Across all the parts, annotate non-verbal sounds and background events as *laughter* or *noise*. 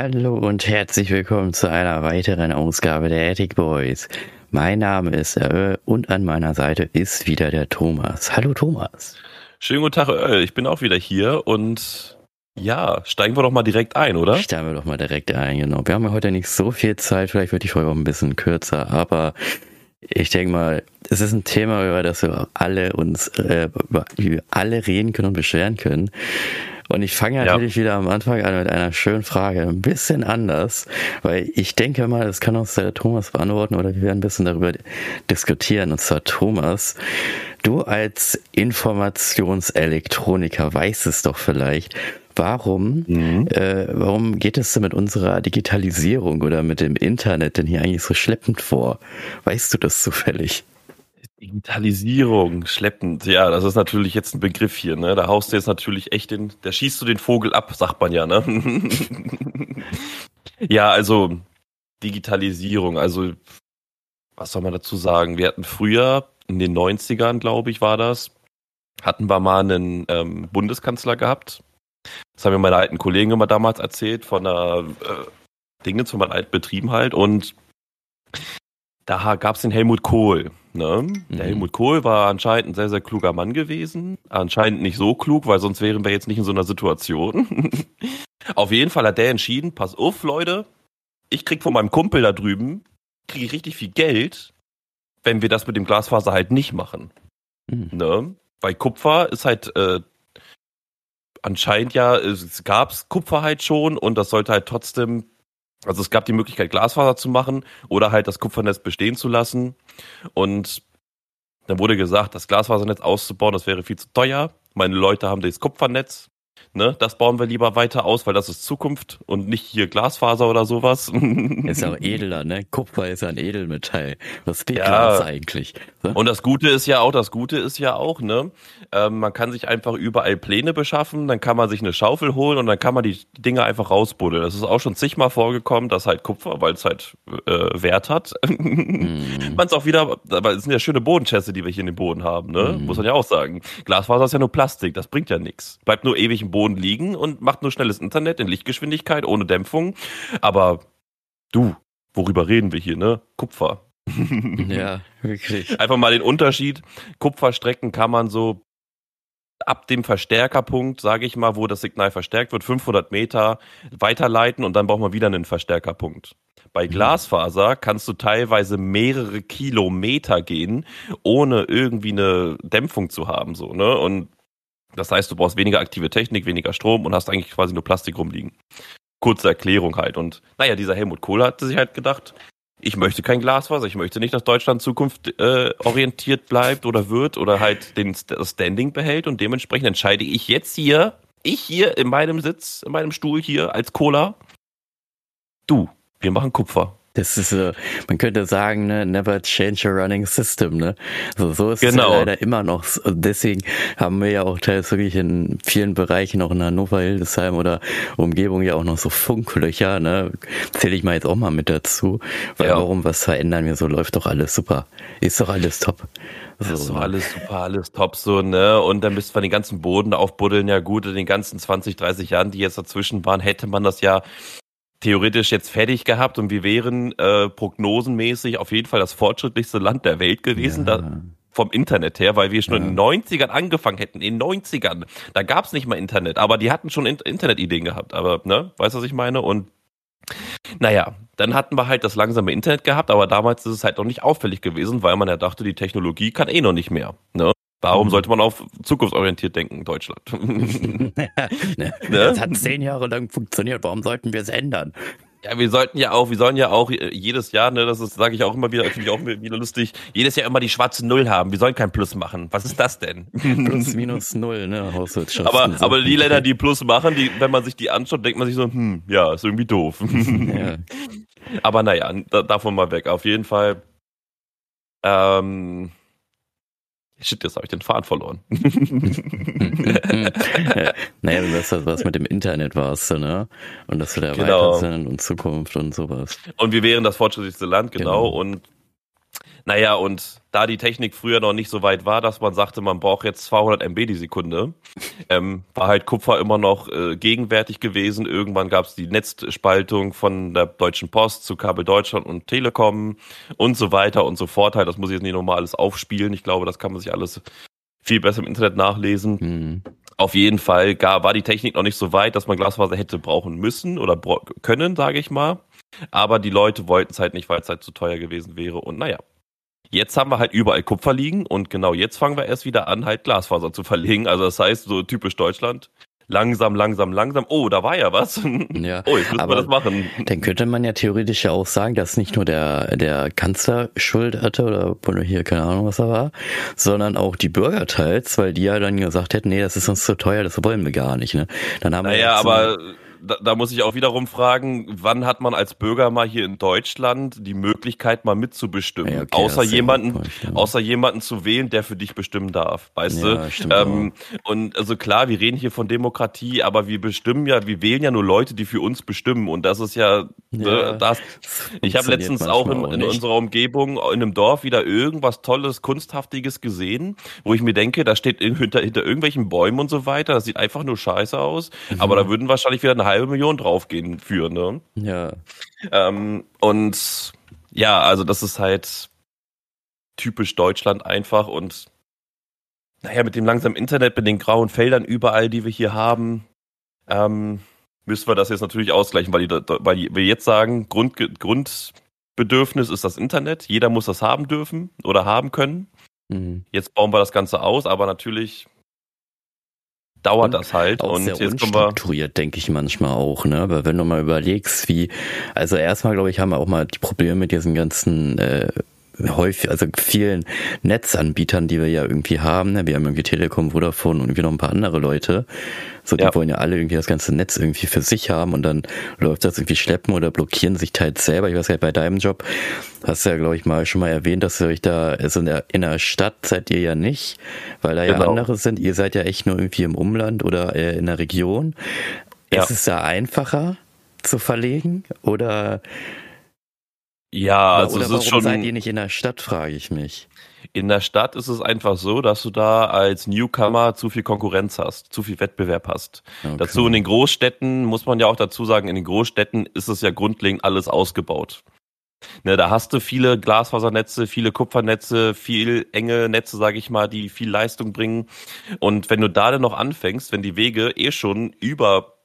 Hallo und herzlich willkommen zu einer weiteren Ausgabe der Attic Boys. Mein Name ist Earl und an meiner Seite ist wieder der Thomas. Hallo Thomas. Schönen guten Tag, Earl. Ich bin auch wieder hier und ja, steigen wir doch mal direkt ein, oder? Steigen wir doch mal direkt ein, genau. Wir haben ja heute nicht so viel Zeit, vielleicht wird die Folge auch ein bisschen kürzer, aber ich denke mal, es ist ein Thema, über das wir alle uns, äh, über, wir alle reden können und beschweren können. Und ich fange natürlich ja. wieder am Anfang an mit einer schönen Frage, ein bisschen anders, weil ich denke mal, das kann uns der Thomas beantworten oder wir werden ein bisschen darüber diskutieren. Und zwar Thomas, du als Informationselektroniker weißt es doch vielleicht, warum, mhm. äh, warum geht es denn mit unserer Digitalisierung oder mit dem Internet denn hier eigentlich so schleppend vor? Weißt du das zufällig? Digitalisierung, schleppend, ja, das ist natürlich jetzt ein Begriff hier, ne? Da haust du jetzt natürlich echt den, da schießt du den Vogel ab, sagt man ja, ne? *laughs* ja, also Digitalisierung, also was soll man dazu sagen? Wir hatten früher, in den 90ern, glaube ich, war das, hatten wir mal einen ähm, Bundeskanzler gehabt. Das haben mir meine alten Kollegen immer damals erzählt, von der äh, Dinge zu meinen alten Betrieben halt. Und da gab es den Helmut Kohl. Ne? Mhm. Der Helmut Kohl war anscheinend ein sehr, sehr kluger Mann gewesen. Anscheinend nicht so klug, weil sonst wären wir jetzt nicht in so einer Situation. *laughs* auf jeden Fall hat der entschieden, pass auf, Leute, ich krieg von meinem Kumpel da drüben, kriege ich richtig viel Geld, wenn wir das mit dem Glasfaser halt nicht machen. Mhm. Ne? Weil Kupfer ist halt äh, anscheinend ja, es gab's Kupfer halt schon und das sollte halt trotzdem also es gab die Möglichkeit, Glasfaser zu machen oder halt das Kupfernetz bestehen zu lassen. Und dann wurde gesagt, das Glasfasernetz auszubauen, das wäre viel zu teuer. Meine Leute haben das Kupfernetz Ne, das bauen wir lieber weiter aus, weil das ist Zukunft und nicht hier Glasfaser oder sowas. *laughs* Ist ja auch edler, ne? Kupfer ist ja ein Edelmetall. Was ist ja. eigentlich? So? Und das Gute ist ja auch, das Gute ist ja auch, ne? Ähm, man kann sich einfach überall Pläne beschaffen, dann kann man sich eine Schaufel holen und dann kann man die Dinge einfach rausbuddeln. Das ist auch schon zigmal vorgekommen, dass halt Kupfer, weil es halt äh, Wert hat, *laughs* mm. man es auch wieder, aber es sind ja schöne Bodenschätze, die wir hier in dem Boden haben, ne? Mm. Muss man ja auch sagen. Glasfaser ist ja nur Plastik, das bringt ja nichts. Bleibt nur ewig im Boden Boden liegen und macht nur schnelles Internet in Lichtgeschwindigkeit, ohne Dämpfung. Aber du, worüber reden wir hier, ne? Kupfer. *laughs* ja, wirklich. Einfach mal den Unterschied. Kupferstrecken kann man so ab dem Verstärkerpunkt, sage ich mal, wo das Signal verstärkt wird, 500 Meter weiterleiten und dann braucht man wieder einen Verstärkerpunkt. Bei mhm. Glasfaser kannst du teilweise mehrere Kilometer gehen, ohne irgendwie eine Dämpfung zu haben, so, ne? Und das heißt, du brauchst weniger aktive Technik, weniger Strom und hast eigentlich quasi nur Plastik rumliegen. Kurze Erklärung halt. Und naja, dieser Helmut Kohl hat sich halt gedacht, ich möchte kein Glasfaser, ich möchte nicht, dass Deutschland Zukunft äh, bleibt oder wird oder halt den Standing behält und dementsprechend entscheide ich jetzt hier, ich hier in meinem Sitz, in meinem Stuhl hier als Cola, du, wir machen Kupfer. Das ist so, man könnte sagen, ne, never change a running system, ne? So, so ist genau. es ja leider immer noch. Und deswegen haben wir ja auch teils wirklich in vielen Bereichen, auch in Hannover, Hildesheim oder Umgebung ja auch noch so Funklöcher, ne? Zähle ich mal jetzt auch mal mit dazu. Weil ja. warum was verändern wir so? Läuft doch alles super. Ist doch alles top. So. Doch alles super, alles top so, ne? Und dann müsste man den ganzen Boden aufbuddeln. Ja gut, in den ganzen 20, 30 Jahren, die jetzt dazwischen waren, hätte man das ja theoretisch jetzt fertig gehabt und wir wären äh, prognosenmäßig auf jeden Fall das fortschrittlichste Land der Welt gewesen. Ja. Da, vom Internet her, weil wir schon ja. in den 90ern angefangen hätten. In den 90ern. Da gab's nicht mal Internet, aber die hatten schon Internetideen gehabt. Aber, ne, weißt du, was ich meine? Und naja, dann hatten wir halt das langsame Internet gehabt, aber damals ist es halt noch nicht auffällig gewesen, weil man ja dachte, die Technologie kann eh noch nicht mehr. Ne? Warum sollte man auf zukunftsorientiert denken, Deutschland? *laughs* *laughs* ne? Das hat zehn Jahre lang funktioniert. Warum sollten wir es ändern? Ja, wir sollten ja auch, wir sollen ja auch jedes Jahr, ne, das sage ich auch immer wieder, finde ich auch wieder lustig, jedes Jahr immer die schwarze Null haben. Wir sollen kein Plus machen. Was ist das denn? *laughs* Plus minus Null, ne, Hauswirtschaft. Aber, so. aber die Länder, die Plus machen, die, wenn man sich die anschaut, denkt man sich so, hm, ja, ist irgendwie doof. Ja. Aber naja, davon mal weg. Auf jeden Fall. Ähm, Shit, jetzt habe ich den Faden verloren. *laughs* naja, du weißt, was mit dem Internet warst, ne? Und dass wir da genau. weiter sind und Zukunft und sowas. Und wir wären das fortschrittlichste Land, genau. genau. Und Naja, und da die Technik früher noch nicht so weit war, dass man sagte, man braucht jetzt 200 MB die Sekunde, *laughs* ähm, war halt Kupfer immer noch äh, gegenwärtig gewesen. Irgendwann gab es die Netzspaltung von der Deutschen Post zu Kabel Deutschland und Telekom und so weiter und so fort. Halt, das muss ich jetzt nicht nochmal alles aufspielen. Ich glaube, das kann man sich alles viel besser im Internet nachlesen. Mhm. Auf jeden Fall gar, war die Technik noch nicht so weit, dass man Glasfaser hätte brauchen müssen oder können, sage ich mal. Aber die Leute wollten es halt nicht, weil es halt zu teuer gewesen wäre. Und naja, jetzt haben wir halt überall Kupfer liegen und genau jetzt fangen wir erst wieder an, halt Glasfaser zu *laughs* verlegen. Also das heißt, so typisch Deutschland, langsam, langsam, langsam. Oh, da war ja was. *laughs* Ja, oh, jetzt müssen aber wir das machen. Dann könnte man ja theoretisch ja auch sagen, dass nicht nur der, der Kanzler Schuld hatte oder, hier, keine Ahnung, was er war, sondern auch die Bürger teils, weil die ja dann gesagt hätten, nee, das ist uns zu teuer, das wollen wir gar nicht. Ne? Dann haben naja, wir aber da, da muss ich auch wiederum fragen, wann hat man als Bürger mal hier in Deutschland die Möglichkeit, mal mitzubestimmen? Ja, okay, außer jemanden, Punkt, ja. außer jemanden zu wählen, der für dich bestimmen darf, weißt ja, du? Ähm, und also klar, wir reden hier von Demokratie, aber wir bestimmen ja, wir wählen ja nur Leute, die für uns bestimmen. Und das ist ja, ne, das. Ich habe letztens auch in, in unserer Umgebung in einem Dorf wieder irgendwas Tolles, Kunsthaftiges gesehen, wo ich mir denke, da steht hinter, hinter irgendwelchen Bäumen und so weiter, das sieht einfach nur scheiße aus. Mhm. Aber da würden wahrscheinlich wieder eine halbe Million draufgehen für, ne? Ja. Ähm, und ja, also das ist halt typisch Deutschland einfach und naja, mit dem langsamen Internet, mit den grauen Feldern überall, die wir hier haben, ähm, müssen wir das jetzt natürlich ausgleichen, weil, die, weil wir jetzt sagen, Grund, Grundbedürfnis ist das Internet. Jeder muss das haben dürfen oder haben können. Mhm. Jetzt bauen wir das Ganze aus, aber natürlich dauert das halt. Auch und sehr jetzt unstrukturiert, denke ich manchmal auch, ne? Aber wenn du mal überlegst, wie, also erstmal, glaube ich, haben wir auch mal die Probleme mit diesen ganzen äh, häufig, also vielen Netzanbietern, die wir ja irgendwie haben. Ne? Wir haben irgendwie Telekom, Vodafone und irgendwie noch ein paar andere Leute. So, die ja. wollen ja alle irgendwie das ganze Netz irgendwie für sich haben und dann läuft das irgendwie schleppen oder blockieren sich teils selber. Ich weiß ja, bei deinem Job hast du ja, glaube ich, mal schon mal erwähnt, dass ihr euch da, also in der, in der Stadt seid ihr ja nicht, weil da genau. ja andere sind. Ihr seid ja echt nur irgendwie im Umland oder äh, in der Region. Ja. Ist es da einfacher zu verlegen oder ja, also Oder es warum ist schon. seid ihr nicht in der Stadt, frage ich mich. In der Stadt ist es einfach so, dass du da als Newcomer zu viel Konkurrenz hast, zu viel Wettbewerb hast. Okay. Dazu in den Großstädten muss man ja auch dazu sagen, in den Großstädten ist es ja grundlegend alles ausgebaut. Ne, da hast du viele Glasfasernetze, viele Kupfernetze, viel enge Netze, sage ich mal, die viel Leistung bringen. Und wenn du da dann noch anfängst, wenn die Wege eh schon über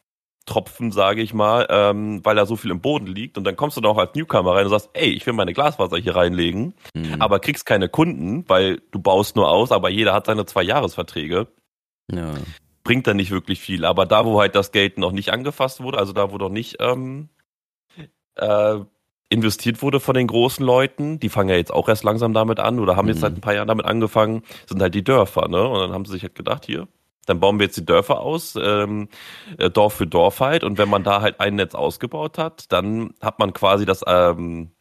Tropfen, sage ich mal, ähm, weil da so viel im Boden liegt. Und dann kommst du dann auch als Newcomer rein und sagst, ey, ich will meine Glasfaser hier reinlegen, mhm. aber kriegst keine Kunden, weil du baust nur aus, aber jeder hat seine zwei Jahresverträge. Ja. Bringt dann nicht wirklich viel. Aber da, wo halt das Geld noch nicht angefasst wurde, also da, wo noch nicht ähm, äh, investiert wurde von den großen Leuten, die fangen ja jetzt auch erst langsam damit an oder haben mhm. jetzt seit ein paar Jahren damit angefangen, sind halt die Dörfer, ne? Und dann haben sie sich halt gedacht, hier, dann bauen wir jetzt die Dörfer aus, ähm, äh, Dorf für Dorf halt. Und wenn man da halt ein Netz ausgebaut hat, dann hat man quasi das, ähm,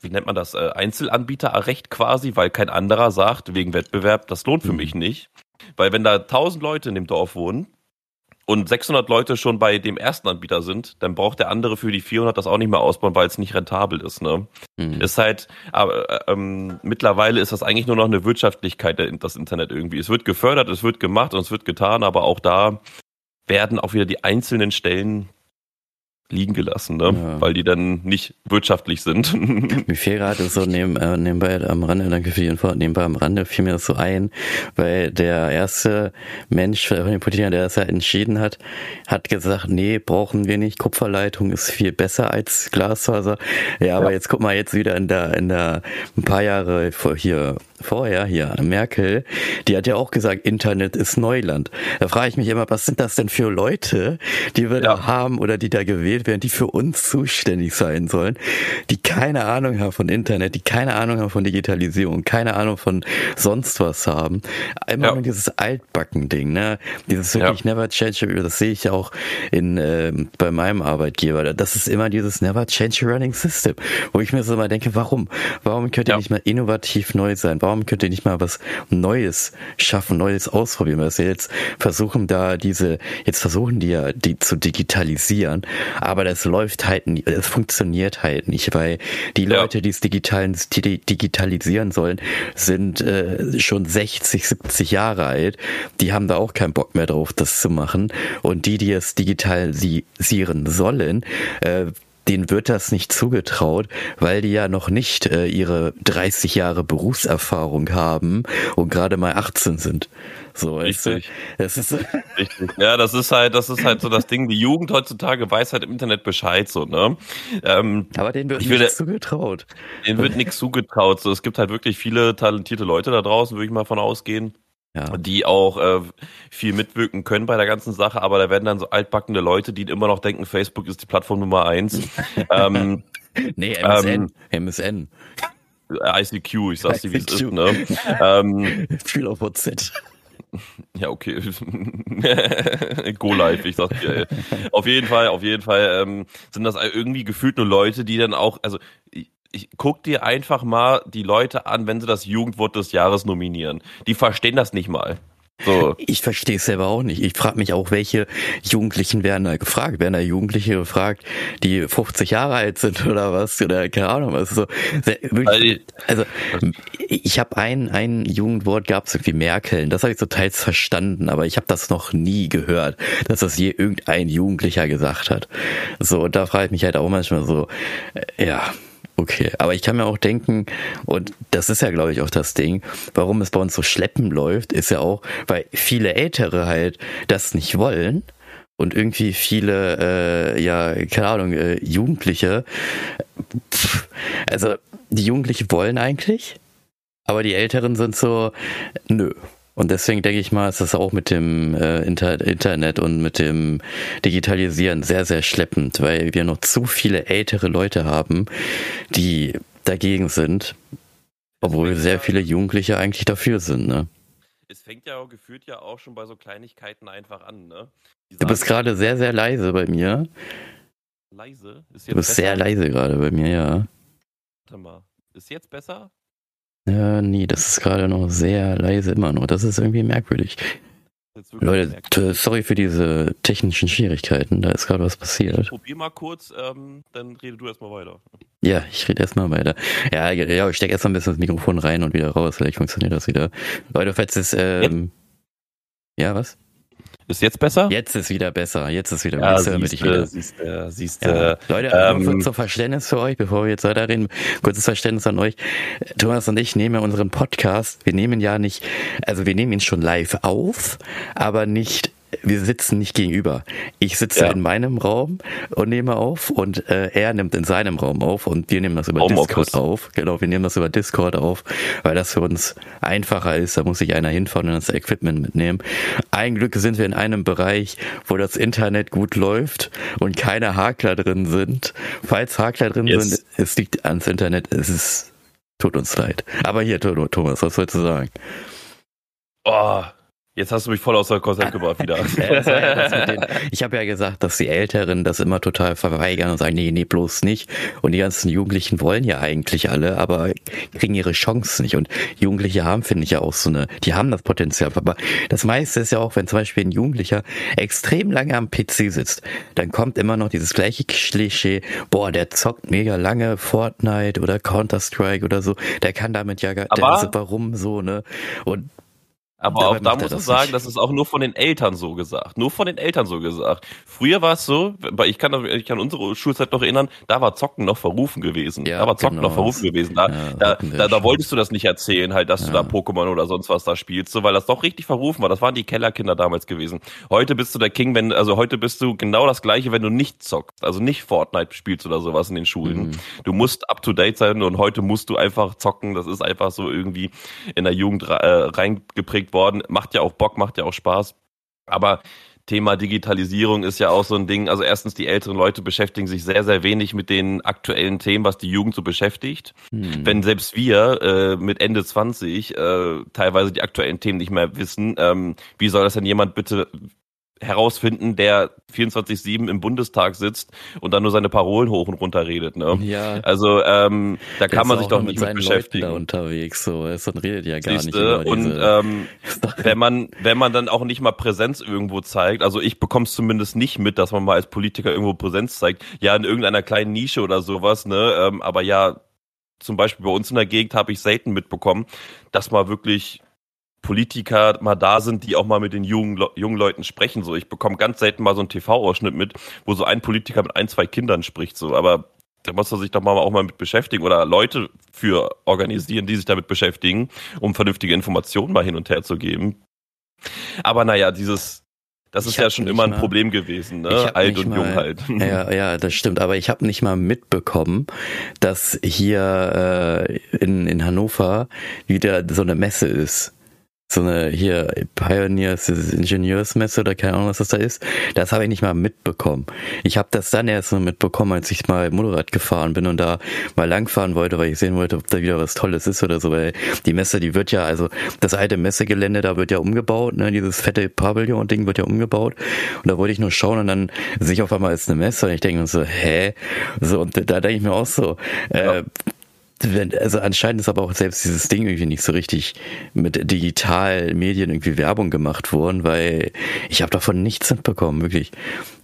wie nennt man das, äh, Einzelanbieterrecht quasi, weil kein anderer sagt, wegen Wettbewerb, das lohnt für mhm. mich nicht. Weil wenn da tausend Leute in dem Dorf wohnen, und 600 Leute schon bei dem ersten Anbieter sind, dann braucht der andere für die 400 das auch nicht mehr ausbauen, weil es nicht rentabel ist. Ne? Mhm. Ist halt, aber äh, ähm, mittlerweile ist das eigentlich nur noch eine Wirtschaftlichkeit, das Internet irgendwie. Es wird gefördert, es wird gemacht und es wird getan, aber auch da werden auch wieder die einzelnen Stellen liegen gelassen, ne? Ja. weil die dann nicht wirtschaftlich sind. *laughs* Mir fiel gerade so neben, äh, nebenbei am Rande, danke für die Info, nebenbei am Rande fiel mir das so ein, weil der erste Mensch von den Politikern, der das ja entschieden hat, hat gesagt, nee, brauchen wir nicht, Kupferleitung ist viel besser als Glasfaser. Ja, aber ja. jetzt guck mal jetzt wieder in der, in der, ein paar Jahre vor hier, vorher hier, Merkel, die hat ja auch gesagt, Internet ist Neuland. Da frage ich mich immer, was sind das denn für Leute, die wir ja. da haben oder die da gewählt werden, die für uns zuständig sein sollen, die keine Ahnung haben von Internet, die keine Ahnung haben von Digitalisierung, keine Ahnung von sonst was haben. Immer ja. dieses Altbacken-Ding, ne? Dieses wirklich ja. Never Change, das sehe ich auch in, äh, bei meinem Arbeitgeber. Das ist immer dieses Never Change Running System, wo ich mir so mal denke, warum? Warum könnt ihr nicht mal innovativ neu sein? warum könnt ihr nicht mal was Neues schaffen, Neues ausprobieren? Weil sie jetzt versuchen da diese, jetzt versuchen die ja, die zu digitalisieren, aber das läuft halt nicht, es funktioniert halt nicht, weil die ja. Leute, die es die digitalisieren sollen, sind äh, schon 60, 70 Jahre alt. Die haben da auch keinen Bock mehr drauf, das zu machen. Und die, die es digitalisieren sollen, äh, denen wird das nicht zugetraut, weil die ja noch nicht äh, ihre 30 Jahre Berufserfahrung haben und gerade mal 18 sind. So, Richtig. Das ist Richtig. Ja, das ist halt, das ist halt so das Ding. Die Jugend heutzutage weiß halt im Internet Bescheid, so, ne? Ähm, Aber denen wird nichts zugetraut. Denen wird nichts zugetraut. So, es gibt halt wirklich viele talentierte Leute da draußen, würde ich mal von ausgehen ja. die auch äh, viel mitwirken können bei der ganzen Sache, aber da werden dann so altbackende Leute, die immer noch denken, Facebook ist die Plattform Nummer eins. *laughs* ähm, nee, MSN. Ähm, MSN. ICQ, ich sag's dir, wie es ist, ne? ähm, WhatsApp. Ja, okay. *laughs* Go live, ich sag's dir. Ey. Auf jeden Fall, auf jeden Fall ähm, sind das irgendwie gefühlt nur Leute, die dann auch, also ich guck dir einfach mal die Leute an, wenn sie das Jugendwort des Jahres nominieren. Die verstehen das nicht mal. So. *laughs* Ich verstehe es selber auch nicht. Ich frage mich auch, welche Jugendlichen werden da gefragt? Werden da Jugendliche gefragt, die 50 Jahre alt sind oder was? Oder keine Ahnung was. So, also ich habe ein, ein Jugendwort gab es irgendwie Merkeln. Das habe ich so teils verstanden, aber ich habe das noch nie gehört, dass das je irgendein Jugendlicher gesagt hat. So, da frage ich mich halt auch manchmal so, äh, ja, Okay, aber ich kann mir auch denken, und das ist ja, glaube ich, auch das Ding, warum es bei uns so schleppen läuft, ist ja auch, weil viele Ältere halt das nicht wollen und irgendwie viele, äh, ja, keine Ahnung, äh, Jugendliche, pff, also die Jugendlichen wollen eigentlich, aber die Älteren sind so, nö, und deswegen denke ich mal, ist das auch mit dem äh, Inter Internet und mit dem Digitalisieren sehr, sehr schleppend, weil wir noch zu viele ältere Leute haben, die dagegen sind, obwohl sehr viele Jugendliche eigentlich dafür sind. Ne? Es fängt ja auch gefühlt ja auch schon bei so Kleinigkeiten einfach an. Ne? Du bist gerade sehr, sehr leise bei mir. Leise? du bist besser? sehr leise gerade bei mir, ja. Warte mal. Ist jetzt besser? Ja, nee, das ist gerade noch sehr leise immer noch. Das ist irgendwie merkwürdig. Leute, sorry für diese technischen Schwierigkeiten. Da ist gerade was passiert. Ich probier mal kurz, ähm, dann rede du erstmal weiter. Ja, ich rede erstmal weiter. Ja, ja, ich stecke erstmal ein bisschen das Mikrofon rein und wieder raus. Vielleicht funktioniert das wieder. Leute, falls es, ähm, ja, was? Ist jetzt besser? Jetzt ist wieder besser. Jetzt ist wieder ja, besser. Siehste, ich wieder. Siehste, siehste, ja. Leute, ähm, zum Verständnis für euch, bevor wir jetzt weiterreden, kurzes Verständnis an euch. Thomas und ich nehmen ja unseren Podcast. Wir nehmen ja nicht, also wir nehmen ihn schon live auf, aber nicht wir sitzen nicht gegenüber. Ich sitze ja. in meinem Raum und nehme auf und äh, er nimmt in seinem Raum auf und wir nehmen das über Home Discord auf. Genau, wir nehmen das über Discord auf, weil das für uns einfacher ist. Da muss sich einer hinfahren und das Equipment mitnehmen. Ein Glück sind wir in einem Bereich, wo das Internet gut läuft und keine Hakler drin sind. Falls Hakler drin yes. sind, es liegt ans Internet, es ist, tut uns leid. Aber hier, Thomas, was sollst du sagen? Oh, Jetzt hast du mich voll aus der Konzept gebracht wieder. *laughs* *laughs* ich habe ja gesagt, dass die Älteren das immer total verweigern und sagen, nee, nee, bloß nicht. Und die ganzen Jugendlichen wollen ja eigentlich alle, aber kriegen ihre Chance nicht. Und Jugendliche haben, finde ich ja auch so eine, die haben das Potenzial. Aber das meiste ist ja auch, wenn zum Beispiel ein Jugendlicher extrem lange am PC sitzt, dann kommt immer noch dieses gleiche Klischee, boah, der zockt mega lange Fortnite oder Counter-Strike oder so, der kann damit ja gar, aber der, warum so, ne? Und aber auch da muss ich sagen, nicht. das ist auch nur von den Eltern so gesagt. Nur von den Eltern so gesagt. Früher war es so, ich kann, ich kann unsere Schulzeit noch erinnern, da war Zocken noch verrufen gewesen. Ja, da war Zocken genau. noch verrufen gewesen. Da, ja, da, da, da, wolltest du das nicht erzählen, halt, dass ja. du da Pokémon oder sonst was da spielst, so, weil das doch richtig verrufen war. Das waren die Kellerkinder damals gewesen. Heute bist du der King, wenn, also heute bist du genau das gleiche, wenn du nicht zockst. Also nicht Fortnite spielst oder sowas in den Schulen. Mhm. Du musst up to date sein und heute musst du einfach zocken. Das ist einfach so irgendwie in der Jugend äh, reingeprägt gekriegt worden. Macht ja auch Bock, macht ja auch Spaß. Aber Thema Digitalisierung ist ja auch so ein Ding. Also erstens, die älteren Leute beschäftigen sich sehr, sehr wenig mit den aktuellen Themen, was die Jugend so beschäftigt. Hm. Wenn selbst wir äh, mit Ende 20 äh, teilweise die aktuellen Themen nicht mehr wissen, ähm, wie soll das denn jemand bitte herausfinden, der 24-7 im Bundestag sitzt und dann nur seine Parolen hoch und runter redet. Ne? Ja. Also ähm, da Der kann man sich doch mit nicht mit beschäftigen. Leuten da unterwegs, so. Ist und redet ja gar nicht Siehste? diese und ähm, wenn man wenn man dann auch nicht mal Präsenz irgendwo zeigt, also ich bekomme es zumindest nicht mit, dass man mal als Politiker irgendwo Präsenz zeigt, ja in irgendeiner kleinen Nische oder sowas, ne, ähm, aber ja zum Beispiel bei uns in der Gegend habe ich selten mitbekommen, dass mal wirklich Politiker mal da sind, die auch mal mit den jungen, jungen Leuten sprechen. So, ich bekomme ganz selten mal so einen TV-Ausschnitt mit, wo so ein Politiker mit ein, zwei Kindern spricht. So, aber da muss er sich doch mal auch mal mit beschäftigen oder Leute für organisieren, die sich damit beschäftigen, um vernünftige Informationen mal hin und her zu geben. Aber naja, dieses, das Ich ist ja schon immer ein mal- Problem gewesen, ne? Alt und jung mal- halt. *laughs* Ja, ja, das stimmt. Aber ich habe nicht mal mitbekommen, dass hier äh, in, in Hannover wieder so eine Messe ist. So eine hier Pioneers Ingenieursmesse oder keine Ahnung, was das da ist. Das habe ich nicht mal mitbekommen. Ich habe das dann erst so mitbekommen, als ich mal Motorrad gefahren bin und da mal langfahren wollte, weil ich sehen wollte, ob da wieder was Tolles ist oder so. Weil die Messe, die wird ja, also das alte Messegelände, da wird ja umgebaut, ne, dieses fette Pavillon-Ding wird ja umgebaut. Und da wollte ich nur schauen und dann sehe ich auf einmal ist eine Messe und ich denke mir so, hä? So, und da denke ich mir auch so, äh, wenn, also anscheinend ist aber auch selbst dieses Ding irgendwie nicht so richtig mit digital Medien irgendwie Werbung gemacht worden, weil ich habe davon nichts mitbekommen, wirklich.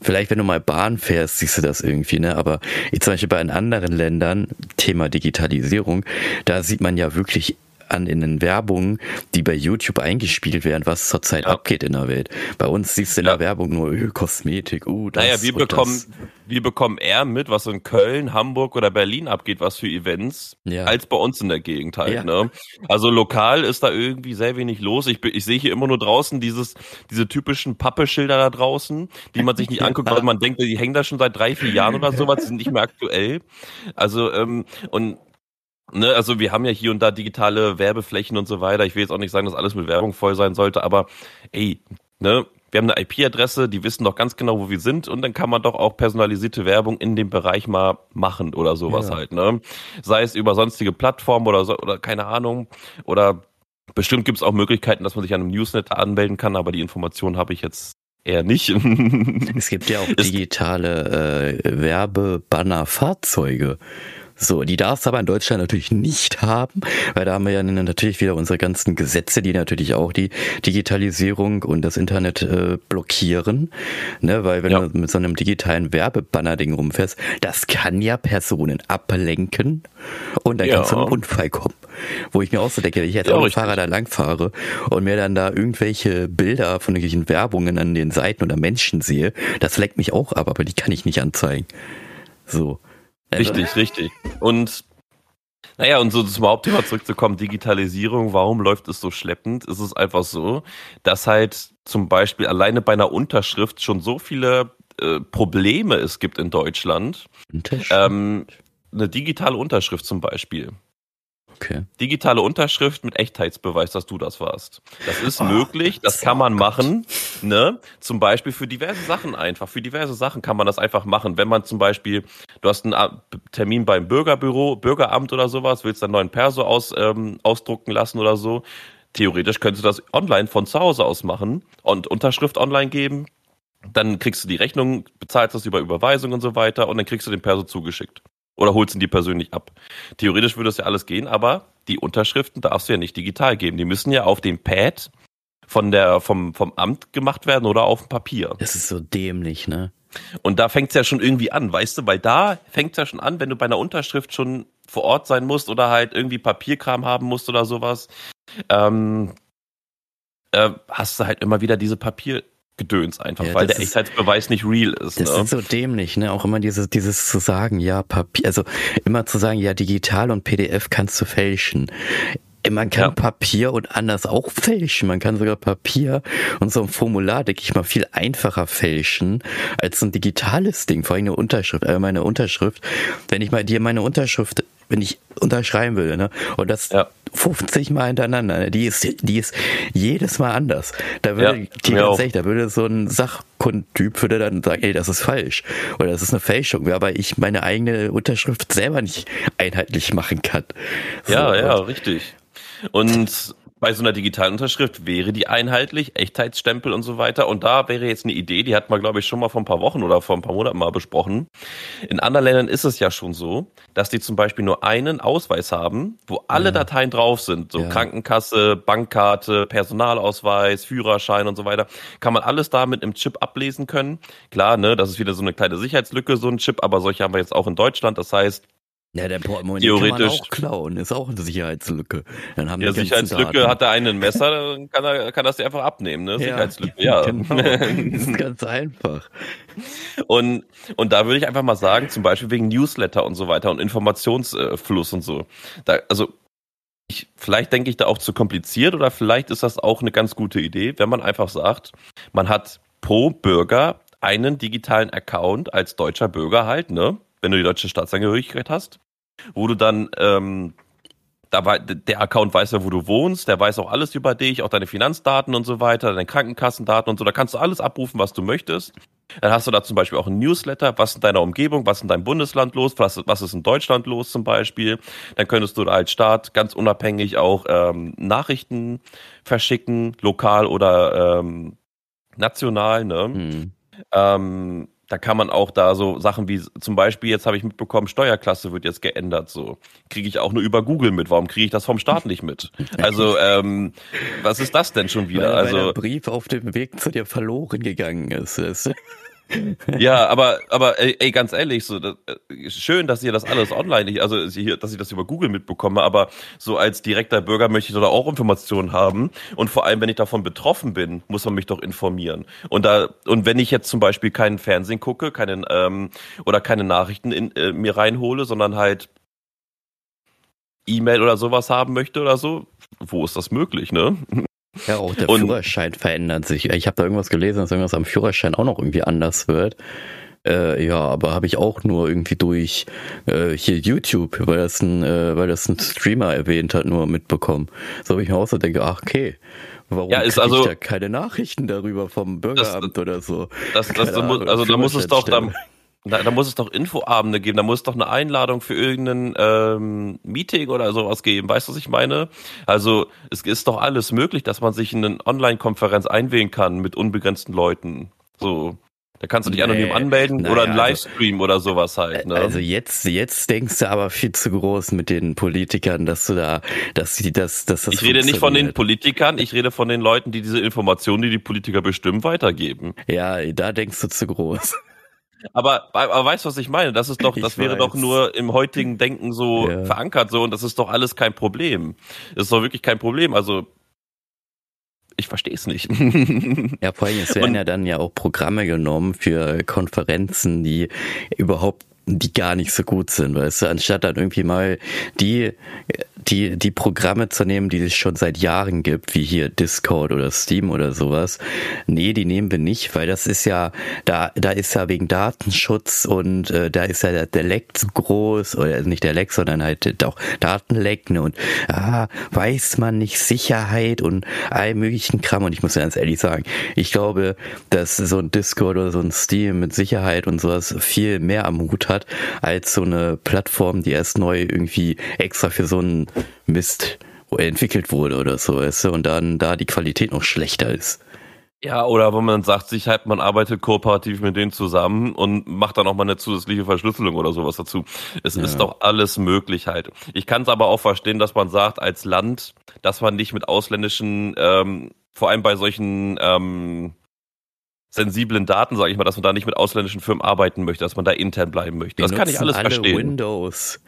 Vielleicht, wenn du mal Bahn fährst, siehst du das irgendwie, ne? Aber ich zum Beispiel bei anderen Ländern, Thema Digitalisierung, da sieht man ja wirklich an in den Werbungen, die bei YouTube eingespielt werden, was zurzeit Ja. abgeht in der Welt. Bei uns siehst du in Ja. der Werbung nur Öl, Kosmetik, uh, das Naja, wir bekommen, das. wir bekommen eher mit, was in Köln, Hamburg oder Berlin abgeht, was für Events, Ja. als bei uns in der Gegend halt. Ne? Also lokal ist da irgendwie sehr wenig los. Ich, ich sehe hier immer nur draußen dieses, diese typischen Pappeschilder da draußen, die man sich nicht *laughs* anguckt, weil man denkt, die hängen da schon seit drei, vier Jahren oder sowas, die sind nicht mehr aktuell. Also, ähm, und Ne, also wir haben ja hier und da digitale Werbeflächen und so weiter. Ich will jetzt auch nicht sagen, dass alles mit Werbung voll sein sollte, aber ey, ne, wir haben eine IP-Adresse, die wissen doch ganz genau, wo wir sind und dann kann man doch auch personalisierte Werbung in dem Bereich mal machen oder sowas Ja. halt, ne? Sei es über sonstige Plattformen oder so, oder keine Ahnung. Oder bestimmt gibt es auch Möglichkeiten, dass man sich an einem Newsletter anmelden kann, aber die Information habe ich jetzt eher nicht. Es gibt ja auch *laughs* digitale äh, Werbebanner-Fahrzeuge. So, die darfst du aber in Deutschland natürlich nicht haben, weil da haben wir ja natürlich wieder unsere ganzen Gesetze, die natürlich auch die Digitalisierung und das Internet äh, blockieren. Ne, weil wenn Ja. du mit so einem digitalen Werbebanner-Ding rumfährst, das kann ja Personen ablenken und dann Ja. kann zu einem Unfall kommen. Wo ich mir auch so denke, wenn ich jetzt Ja, auch. Fahrer da lang fahre und mir dann da irgendwelche Bilder von irgendwelchen Werbungen an den Seiten oder Menschen sehe, das lenkt mich auch ab, aber die kann ich nicht anzeigen. So. Also, Richtig, richtig. Und naja, und so zum Hauptthema zurückzukommen, Digitalisierung, warum läuft es so schleppend? Es ist einfach so, dass halt zum Beispiel alleine bei einer Unterschrift schon so viele äh, Probleme es gibt in Deutschland. Ähm, eine digitale Unterschrift zum Beispiel. Okay. Digitale Unterschrift mit Echtheitsbeweis, dass du das warst. Das ist Oh, möglich, das so kann man machen, ne? Zum Beispiel für diverse Sachen einfach. Für diverse Sachen kann man das einfach machen. Wenn man zum Beispiel, du hast einen Termin beim Bürgerbüro, Bürgeramt oder sowas, willst einen neuen Perso aus, ähm, ausdrucken lassen oder so. Theoretisch könntest du das online von zu Hause aus machen und Unterschrift online geben. Dann kriegst du die Rechnung, bezahlst das über Überweisung und so weiter und dann kriegst du den Perso zugeschickt. Oder holst ihn dir persönlich ab. Theoretisch würde das ja alles gehen, aber die Unterschriften darfst du ja nicht digital geben. Die müssen ja auf dem Pad von der, vom, vom Amt gemacht werden oder auf dem Papier. Das ist so dämlich, ne? Und da fängt's ja schon irgendwie an, weißt du, weil da fängt's ja schon an, wenn du bei einer Unterschrift schon vor Ort sein musst oder halt irgendwie Papierkram haben musst oder sowas, ähm, äh, hast du halt immer wieder diese Papiergedöns einfach, Ja, weil der ist- Echtheitsbeweis nicht real ist. Das ne? ist so dämlich, ne? Auch immer dieses, dieses zu sagen, ja, Papier, also immer zu sagen, ja, digital und PDF kannst du fälschen. Man kann Ja. Papier und anders auch fälschen. Man kann sogar Papier und so ein Formular, denke ich mal, viel einfacher fälschen als ein digitales Ding. Vor allem eine Unterschrift, äh, meine Unterschrift. Wenn ich mal dir meine Unterschrift, wenn ich unterschreiben will, ne, und das Ja. 50 Mal hintereinander, ne, die ist, die ist jedes Mal anders. Da würde, Ja, die ehrlich, da würde so ein Sachkundtyp würde dann sagen, ey, das ist falsch oder das ist eine Fälschung, aber ich meine eigene Unterschrift selber nicht einheitlich machen kann. So, Ja, ja, richtig. Und bei so einer digitalen Unterschrift wäre die einheitlich, Echtheitsstempel und so weiter. Und da wäre jetzt eine Idee, die hat man, glaube ich, schon mal vor ein paar Wochen oder vor ein paar Monaten mal besprochen. In anderen Ländern ist es ja schon so, dass die zum Beispiel nur einen Ausweis haben, wo alle ja. Dateien drauf sind. So ja. Krankenkasse, Bankkarte, Personalausweis, Führerschein und so weiter. Kann man alles da mit einem Chip ablesen können. Klar, ne, das ist wieder so eine kleine Sicherheitslücke, so ein Chip, aber solche haben wir jetzt auch in Deutschland. Das heißt, ja, der Portemonnaie Theoretisch. kann man auch klauen, ist auch eine Sicherheitslücke. Dann haben ja, Sicherheitslücke Daten. hat er einen Messer, dann kann er kann das einfach abnehmen, ne? Sicherheitslücke, ja. *laughs* Genau. Das ist *laughs* ganz einfach. Und, und da würde ich einfach mal sagen, zum Beispiel wegen Newsletter und so weiter und Informationsfluss und so. Da, also ich, vielleicht denke ich da auch zu kompliziert oder vielleicht ist das auch eine ganz gute Idee, wenn man einfach sagt, man hat pro Bürger einen digitalen Account als deutscher Bürger halt, ne? Wenn du die deutsche Staatsangehörigkeit hast wo du dann ähm, da der Account weiß ja, wo du wohnst, der weiß auch alles über dich, auch deine Finanzdaten und so weiter, deine Krankenkassendaten und so. Da kannst du alles abrufen, was du möchtest. Dann hast du da zum Beispiel auch ein Newsletter, was in deiner Umgebung, was in deinem Bundesland los, was, was ist in Deutschland los zum Beispiel. Dann könntest du als Staat ganz unabhängig auch ähm, Nachrichten verschicken, lokal oder ähm, national. Ne? Hm. Ähm, da kann man auch da so Sachen wie zum Beispiel, jetzt habe ich mitbekommen, Steuerklasse wird jetzt geändert. So kriege ich auch nur über Google mit. Warum kriege ich das vom Staat nicht mit? Also ähm, was ist das denn schon wieder? Weil, also weil der Brief auf dem Weg zu dir verloren gegangen ist. Ja, aber, aber ey, ey, ganz ehrlich, so das, äh, schön, dass ihr das alles online, also dass ich das über Google mitbekomme, aber so als direkter Bürger möchte ich da auch Informationen haben. Und vor allem, wenn ich davon betroffen bin, muss man mich doch informieren. Und da, und wenn ich jetzt zum Beispiel keinen Fernsehen gucke, keinen ähm, oder keine Nachrichten in äh, mir reinhole, sondern halt E-Mail oder sowas haben möchte oder so, wo ist das möglich, ne? Ja, auch der und, Führerschein verändert sich. Ich habe da irgendwas gelesen, dass irgendwas am Führerschein auch noch irgendwie anders wird. Äh, ja, aber habe ich auch nur irgendwie durch äh, hier YouTube, weil das ein, äh, weil das ein Streamer erwähnt hat, nur mitbekommen. So habe ich mir auch so denke, ach okay, warum ja, ist also, ich da keine Nachrichten darüber vom Bürgeramt das, oder so? Das, das, das also da muss es doch, da, da, da muss es doch Infoabende geben, da muss es doch eine Einladung für irgendein ähm, Meeting oder sowas geben. Weißt du, was ich meine? Also es ist doch alles möglich, dass man sich in eine Online-Konferenz einwählen kann mit unbegrenzten Leuten. So. Da kannst du dich nee, anonym anmelden naja, oder ein also Livestream also, oder sowas halt. Ne? Also jetzt, jetzt denkst du aber viel zu groß mit den Politikern, dass du da, dass sie das, dass das. Ich rede nicht von den Politikern, ich rede von den Leuten, die diese Informationen, die die Politiker bestimmen, weitergeben. Ja, da denkst du zu groß. Aber, aber weißt du, was ich meine? Das ist doch, *laughs* das ich wäre weiß. doch nur im heutigen Denken so ja. verankert so und das ist doch alles kein Problem. Das ist doch wirklich kein Problem. Also ich verstehe es nicht. *laughs* ja, vor allem, es werden und, ja dann ja auch Programme genommen für Konferenzen, die überhaupt die gar nicht so gut sind, weißt du, anstatt dann irgendwie mal die die, die Programme zu nehmen, die es schon seit Jahren gibt, wie hier Discord oder Steam oder sowas. Nee, die nehmen wir nicht, weil das ist ja, da, da ist ja wegen Datenschutz und äh, da ist ja der, der Leck zu groß, oder nicht der Leck, sondern halt auch Datenleck, ne, und ah, weiß man nicht Sicherheit und all möglichen Kram. Und ich muss ganz ehrlich sagen, ich glaube, dass so ein Discord oder so ein Steam mit Sicherheit und sowas viel mehr am Hut hat, als so eine Plattform, die erst neu irgendwie extra für so ein Mist entwickelt wurde oder so, weißt du, und dann da die Qualität noch schlechter ist. Ja, oder wenn man sagt sich halt, man arbeitet kooperativ mit denen zusammen und macht dann auch mal eine zusätzliche Verschlüsselung oder sowas dazu. Es ja. ist doch alles möglich halt. Ich kann es aber auch verstehen, dass man sagt, als Land, dass man nicht mit ausländischen, ähm, vor allem bei solchen ähm, sensiblen Daten, sage ich mal, dass man da nicht mit ausländischen Firmen arbeiten möchte, dass man da intern bleiben möchte. das kann ich alles alle verstehen. Windows.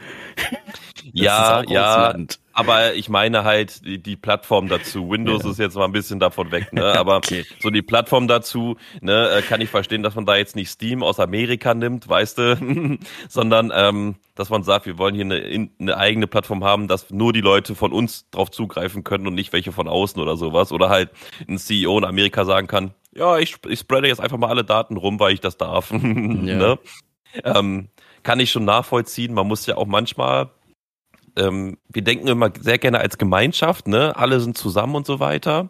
*laughs* ja, ja, aber ich meine halt die, die Plattform dazu. Windows ja. ist jetzt mal ein bisschen davon weg, ne? *laughs* Aber okay. so die Plattform dazu, ne, äh, kann ich verstehen, dass man da jetzt nicht Steam aus Amerika nimmt, weißt du, *laughs* sondern ähm, dass man sagt, wir wollen hier eine, eine eigene Plattform haben, dass nur die Leute von uns drauf zugreifen können und nicht welche von außen oder sowas. Oder halt ein CEO in Amerika sagen kann, ja, ich, ich spreade jetzt einfach mal alle Daten rum, weil ich das darf. *laughs* ja. ne? ähm, kann ich schon nachvollziehen. Man muss ja auch manchmal, ähm, wir denken immer sehr gerne als Gemeinschaft, ne? Alle sind zusammen und so weiter.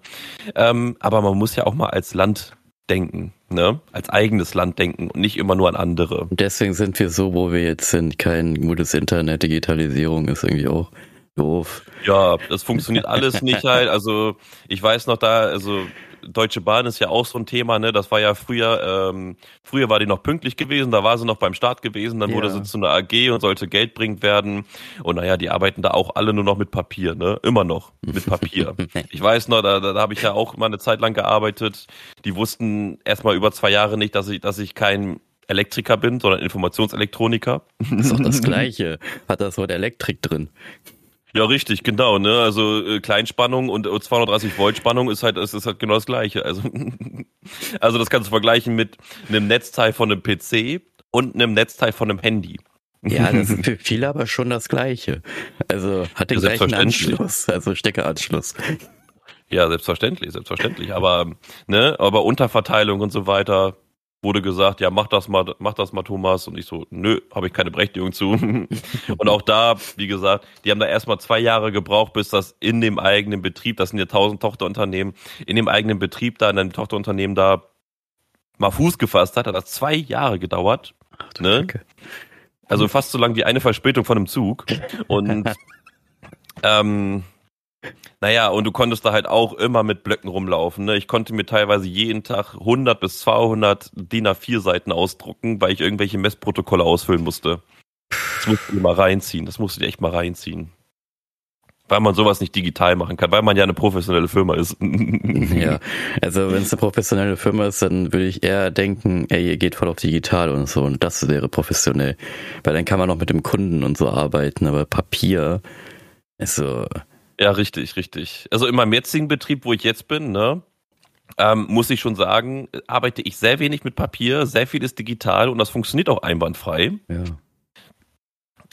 Ähm, aber man muss ja auch mal als Land denken, ne? Als eigenes Land denken und nicht immer nur an andere. deswegen sind wir so, wo wir jetzt sind. Kein gutes Internet, Digitalisierung ist irgendwie auch Doof. Ja, das funktioniert alles nicht halt. Also ich weiß noch da, also Deutsche Bahn ist ja auch so ein Thema, ne? Das war ja früher, ähm, früher war die noch pünktlich gewesen, da war sie noch beim Start gewesen, dann ja. wurde sie zu einer AG und sollte Geld bringend werden. Und naja, die arbeiten da auch alle nur noch mit Papier, ne? Immer noch mit Papier. *laughs* ich weiß noch, da, da, da habe ich ja auch mal eine Zeit lang gearbeitet. Die wussten erstmal über zwei Jahre nicht, dass ich, dass ich kein Elektriker bin, sondern Informationselektroniker. Das ist doch das *laughs* Gleiche. Hat das Wort Elektrik drin. Ja, richtig, genau, ne? Also äh, Kleinspannung und 230 Volt Spannung ist halt, ist, ist halt genau das gleiche. Also, *laughs* also das kannst du vergleichen mit einem Netzteil von einem PC und einem Netzteil von einem Handy. Ja, das *laughs* ist für viele aber schon das gleiche. Also hat den gleichen Anschluss, also Steckeranschluss. Ja, selbstverständlich, selbstverständlich. Aber, ne, aber Unterverteilung und so weiter, wurde gesagt, ja, mach das mal, mach das mal, Thomas. Und ich so, nö, habe ich keine Berechtigung zu. *laughs* und auch da, wie gesagt, die haben da erstmal zwei Jahre gebraucht, bis das in dem eigenen Betrieb, das sind ja tausend Tochterunternehmen, in dem eigenen Betrieb da, in einem Tochterunternehmen da mal Fuß gefasst hat, hat das zwei Jahre gedauert. Ach, ne? Also fast so lang wie eine Verspätung von einem Zug. Und *laughs* ähm, naja, und du konntest da halt auch immer mit Blöcken rumlaufen. Ne? Ich konnte mir teilweise jeden Tag 100 bis 200 DIN A4 Seiten ausdrucken, weil ich irgendwelche Messprotokolle ausfüllen musste. Das musst du mal reinziehen. Das musst du dir echt mal reinziehen. Weil man sowas nicht digital machen kann, weil man ja eine professionelle Firma ist. *laughs* ja, also wenn es eine professionelle Firma ist, dann würde ich eher denken, ey, ihr geht voll auf digital und so und das wäre professionell. Weil dann kann man auch mit dem Kunden und so arbeiten, aber Papier ist so, ja, richtig, richtig. Also in meinem jetzigen Betrieb, wo ich jetzt bin, ne, ähm, muss ich schon sagen, arbeite ich sehr wenig mit Papier, sehr viel ist digital und das funktioniert auch einwandfrei. Ja.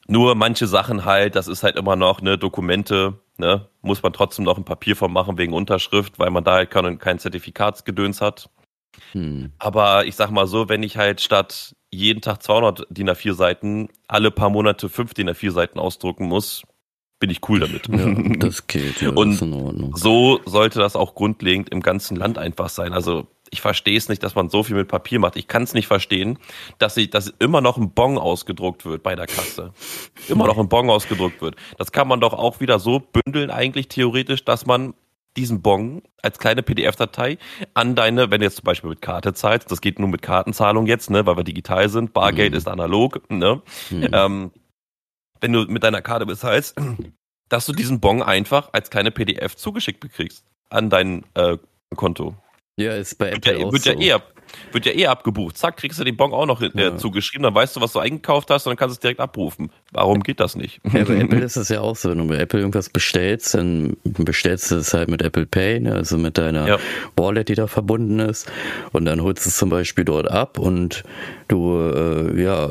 Nur manche Sachen halt, das ist halt immer noch, ne, Dokumente, ne, muss man trotzdem noch ein Papierform machen wegen Unterschrift, weil man da halt kein, kein Zertifikatsgedöns hat. Hm. Aber ich sag mal so, wenn ich halt statt jeden Tag 200 DIN A4 Seiten alle paar Monate 5 DIN A4 Seiten ausdrucken muss, bin ich cool damit. Ja, das geht. Ja, und so sollte das auch grundlegend im ganzen Land einfach sein. Also ich verstehe es nicht, dass man so viel mit Papier macht. Ich kann es nicht verstehen, dass, ich, dass immer noch ein Bon ausgedruckt wird bei der Kasse. Immer noch ein Bon ausgedruckt wird. Das kann man doch auch wieder so bündeln eigentlich theoretisch, dass man diesen Bon als kleine PDF-Datei an deine, wenn du jetzt zum Beispiel mit Karte zahlst, das geht nur mit Kartenzahlung jetzt, ne, weil wir digital sind, Bargeld mhm. ist analog, ne, mhm. ähm, wenn du mit deiner Karte bezahlst, *clears throat* dass du diesen Bon einfach als kleine PDF zugeschickt bekriegst an dein äh, Konto. Ja, ist bei Apple wird, ja, wird, so. ja eh ab, wird ja eh abgebucht. Zack, kriegst du den Bon auch noch äh, ja. zugeschrieben, dann weißt du, was du eingekauft hast und dann kannst du es direkt abrufen. Warum geht das nicht? Ja, bei *laughs* Apple ist es ja auch so, wenn du bei Apple irgendwas bestellst, dann bestellst du es halt mit Apple Pay, ne, also mit deiner ja. Wallet, die da verbunden ist und dann holst du es zum Beispiel dort ab und du, äh, ja,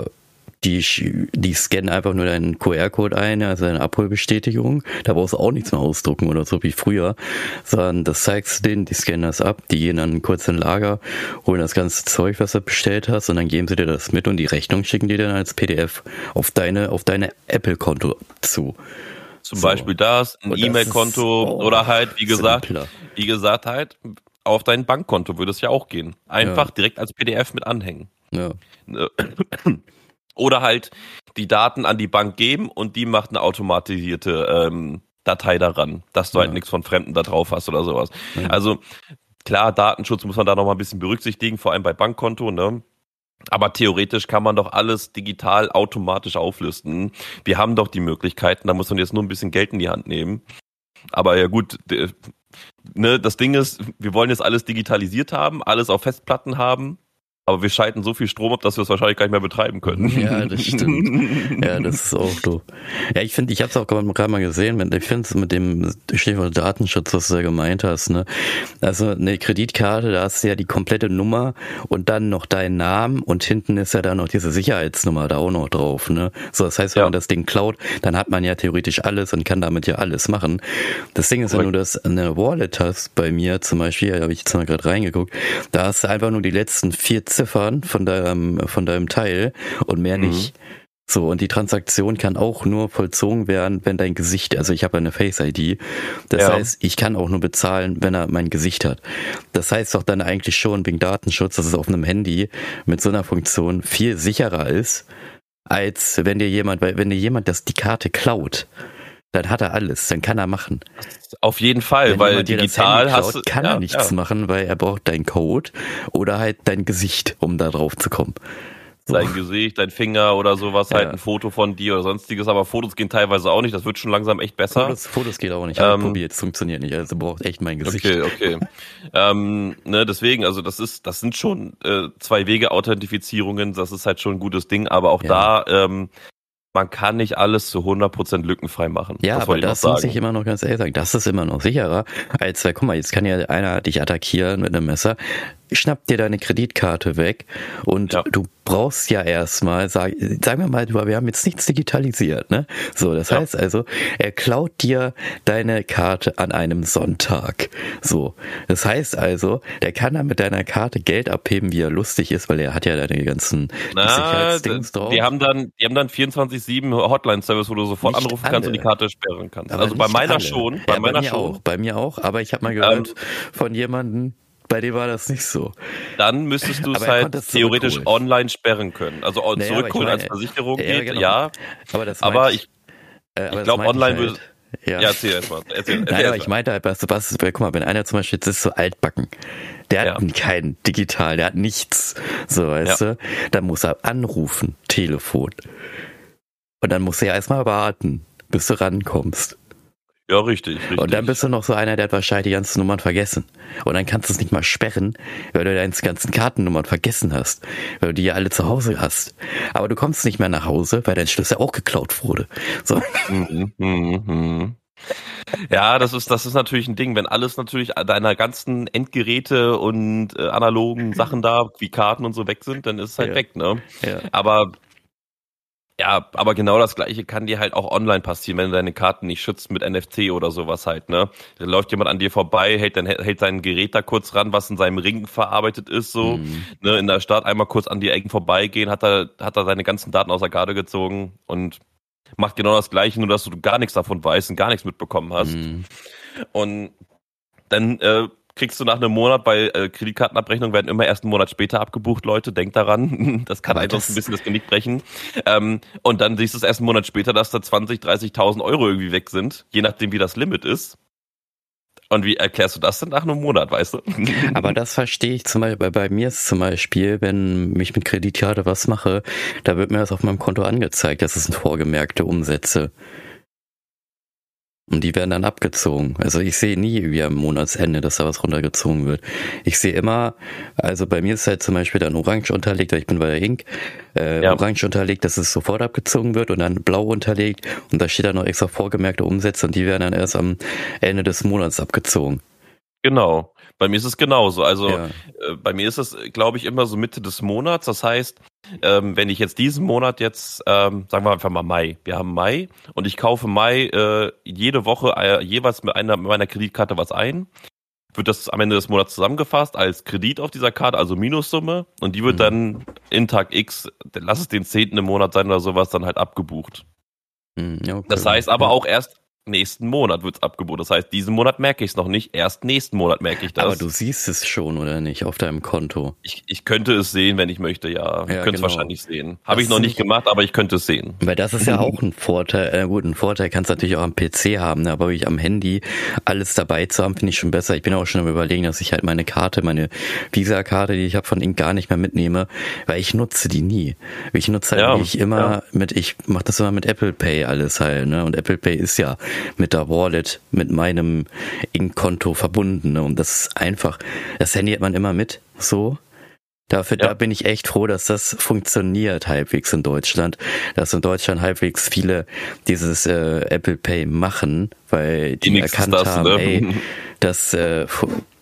die, die scannen einfach nur deinen QR-Code ein, also eine Abholbestätigung. Da brauchst du auch nichts mehr ausdrucken oder so wie früher, sondern das zeigst du denen, die scannen das ab, die gehen dann kurz in Lager, holen das ganze Zeug, was du bestellt hast, und dann geben sie dir das mit und die Rechnung schicken die dann als PDF auf deine, auf deine Apple-Konto zu. Zum so. Beispiel das, ein E-Mail-Konto oh, oder halt, wie gesagt, simpler. wie gesagt halt, auf dein Bankkonto würde es ja auch gehen. Einfach ja. direkt als PDF mit anhängen. Ja. *clears throat* *clears throat* Oder halt die Daten an die Bank geben und die macht eine automatisierte ähm, Datei daran, dass du halt ja. halt nichts von Fremden da drauf hast oder sowas. Ja. Also klar, Datenschutz muss man da noch mal ein bisschen berücksichtigen, vor allem bei Bankkonto, ne? Aber theoretisch kann man doch alles digital automatisch auflisten. Wir haben doch die Möglichkeiten, da muss man jetzt nur ein bisschen Geld in die Hand nehmen. Aber ja gut, ne, das Ding ist, wir wollen jetzt alles digitalisiert haben, alles auf Festplatten haben. Aber wir schalten so viel Strom ab, dass wir es wahrscheinlich gar nicht mehr betreiben können. Ja, das stimmt. *laughs* ja, das ist auch doof. Ja, ich finde, ich habe es auch gerade mal gesehen, ich finde es mit dem Stichwort Datenschutz, was du ja gemeint hast. Ne? Also eine Kreditkarte, da hast du ja die komplette Nummer und dann noch deinen Namen und hinten ist ja dann noch diese Sicherheitsnummer da auch noch drauf. Ne? So, das heißt, wenn ja. man das Ding klaut, dann hat man ja theoretisch alles und kann damit ja alles machen. Das Ding ist, wenn du das eine Wallet hast, bei mir zum Beispiel, da habe ich jetzt mal gerade reingeguckt, da hast du einfach nur die letzten vier Ziffern von deinem, von deinem Teil und mehr mhm. nicht. So, und die Transaktion kann auch nur vollzogen werden, wenn dein Gesicht, also ich habe eine Face-ID. Das ja. heißt, ich kann auch nur bezahlen, wenn er mein Gesicht hat. Das heißt doch dann eigentlich schon wegen Datenschutz, dass es auf einem Handy mit so einer Funktion viel sicherer ist, als wenn dir jemand, weil wenn dir jemand das die Karte klaut, Dann hat er alles, dann kann er machen. Auf jeden Fall, Wenn weil digital Handy hast klaut, du. kann ja, er nichts ja. machen, weil er braucht deinen Code oder halt dein Gesicht, um da drauf zu kommen. So. Dein Gesicht, dein Finger oder sowas, Ja. halt ein Foto von dir oder sonstiges, aber Fotos gehen teilweise auch nicht, das wird schon langsam echt besser. Fotos, Fotos geht auch nicht. Ich Ähm, probiert, es funktioniert nicht. Also braucht echt mein Gesicht. Okay, okay. *laughs* ähm, ne, deswegen, also das ist, das sind schon äh, zwei Wege Authentifizierungen, das ist halt schon ein gutes Ding, aber auch da, ähm, man kann nicht alles zu 100% lückenfrei machen. Ja, das aber das muss ich immer noch ganz ehrlich sagen. Das ist immer noch sicherer, als, weil, guck mal, jetzt kann ja einer dich attackieren mit einem Messer, schnappt dir deine Kreditkarte weg und Ja. du brauchst ja erstmal, sag, sagen wir mal, wir haben jetzt nichts digitalisiert, ne? So, das Ja. heißt also, er klaut dir deine Karte an einem Sonntag. So, das heißt also, der kann dann mit deiner Karte Geld abheben, wie er lustig ist, weil er hat ja deine ganzen Na, Sicherheitsdings drauf. die haben dann, die haben dann 24-7 Hotline-Service, wo du sofort Nicht anrufen kannst und die alle. Karte sperren kannst. Aber also bei meiner alle. schon, bei ja, meiner bei mir schon. auch, bei mir auch, aber ich habe mal gehört Ähm, von jemandem, bei dem war das nicht so. Dann müsstest du es halt theoretisch online sperren können. Also Naja, aber zurückholen ich als meine- Versicherung Ja, geht, genau. ja. Aber das Aber ich, äh, aber das glaub, meinte online halt. würde- Ja. ja, erzähl erstmal. Erzähl, erzähl Nein, aber ich meinte halt, was, was, guck mal, wenn einer zum Beispiel jetzt ist so altbacken, der Ja. hat kein digital, der hat nichts, so, weißt du, dann muss er anrufen, Telefon. Und dann muss er ja erstmal warten, bis du rankommst. Ja, richtig, richtig. Und dann bist du noch so einer, der hat wahrscheinlich die ganzen Nummern vergessen. Und dann kannst du es nicht mal sperren, weil du deine ganzen Kartennummern vergessen hast. Weil du die ja alle zu Hause hast. Aber du kommst nicht mehr nach Hause, weil dein Schlüssel auch geklaut wurde. So. Mhm, mhm, mhm. Ja, das ist, das ist natürlich ein Ding, wenn alles natürlich deiner ganzen Endgeräte und äh, analogen Sachen da, wie Karten und so weg sind, dann ist es halt Ja. weg, ne? Ja. Aber ja, aber genau das gleiche kann dir halt auch online passieren, wenn du deine Karten nicht schützt mit NFC oder sowas halt, ne? Da läuft jemand an dir vorbei, hält dann hält sein Gerät da kurz ran, was in seinem Ring verarbeitet ist, so, Mhm. ne, in der Stadt einmal kurz an die Ecken vorbeigehen, hat er, hat er seine ganzen Daten aus der Garde gezogen und macht genau das gleiche, nur dass du gar nichts davon weißt und gar nichts mitbekommen hast. Mhm. Und dann äh, kriegst du nach einem Monat, bei äh, Kreditkartenabrechnungen werden immer erst einen Monat später abgebucht, Leute, denkt daran, *laughs* das kann einfach ein bisschen das Genick brechen. Ähm, und dann siehst du es erst einen Monat später, dass da 20, 30.000 Euro irgendwie weg sind, je nachdem wie das Limit ist. Und wie erklärst du das denn nach einem Monat, weißt du? *laughs* Aber das verstehe ich zum Beispiel, bei, bei mir ist zum Beispiel, wenn ich mit Kreditkarte was mache, da wird mir das auf meinem Konto angezeigt. Das sind vorgemerkte Umsätze. Und die werden dann abgezogen. Also ich sehe nie wie am Monatsende, dass da was runtergezogen wird. Ich sehe immer, also bei mir ist halt zum Beispiel dann orange unterlegt, weil ich bin bei der Ink, äh, Ja. orange unterlegt, dass es sofort abgezogen wird und dann blau unterlegt und da steht dann noch extra vorgemerkte Umsätze und die werden dann erst am Ende des Monats abgezogen. genau. Bei mir ist es genauso. Also Ja. äh, bei mir ist es, glaube ich, immer so Mitte des Monats. Das heißt, ähm, wenn ich jetzt diesen Monat jetzt, ähm, sagen wir einfach mal Mai, wir haben Mai und ich kaufe Mai äh, jede Woche äh, jeweils mit einer mit meiner Kreditkarte was ein, wird das am Ende des Monats zusammengefasst als Kredit auf dieser Karte, also Minussumme und die wird Mhm. dann in Tag X, lass es den zehnten im Monat sein oder sowas, dann halt abgebucht. Hm, ja, okay. Das heißt aber auch erst nächsten Monat wird's abgebucht. Das heißt, diesen Monat merke ich es noch nicht, erst nächsten Monat merke ich das. Aber du siehst es schon, oder nicht, auf deinem Konto. Ich, ich könnte es sehen, wenn ich möchte, ja. Ich Ja, könnte es genau. wahrscheinlich sehen. Habe ich noch nicht gemacht, aber ich könnte es sehen. Weil das ist ja auch ein Vorteil, äh, gut, ein Vorteil kannst du natürlich auch am PC haben, ne? aber wirklich am Handy alles dabei zu haben, finde ich schon besser. Ich bin auch schon am überlegen, dass ich halt meine Karte, meine Visa-Karte, die ich habe von Ink gar nicht mehr mitnehme, weil ich nutze die nie. Ich nutze halt Ja, wirklich immer ja. mit, ich mache das immer mit Apple Pay alles halt, ne? Und Apple Pay ist ja mit der Wallet, mit meinem Ink-Konto verbunden, ne? Und das ist einfach, das Handy hat man immer mit, so. Dafür, Ja. da bin ich echt froh, dass das funktioniert halbwegs in Deutschland, dass in Deutschland halbwegs viele dieses äh, Apple Pay machen, weil die Wenigstens erkannt das, haben, ne? ey, *laughs* das, äh,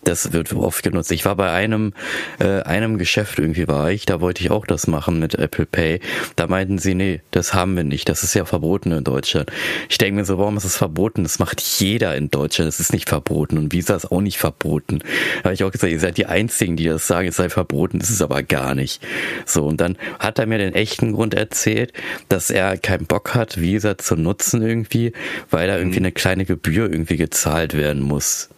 das wird oft genutzt. Ich war bei einem, äh, einem Geschäft irgendwie war ich, da wollte ich auch das machen mit Apple Pay. Da meinten sie, nee, das haben wir nicht. Das ist ja verboten in Deutschland. Ich denke mir so, warum ist es verboten? Das macht jeder in Deutschland. Das ist nicht verboten. Und Visa ist auch nicht verboten. Da habe ich auch gesagt, ihr seid die Einzigen, die das sagen, es sei verboten. Das ist aber gar nicht. So, und dann hat er mir den echten Grund erzählt, dass er keinen Bock hat, Visa zu nutzen irgendwie, weil da irgendwie Mhm. eine kleine Gebühr irgendwie gezahlt werden muss.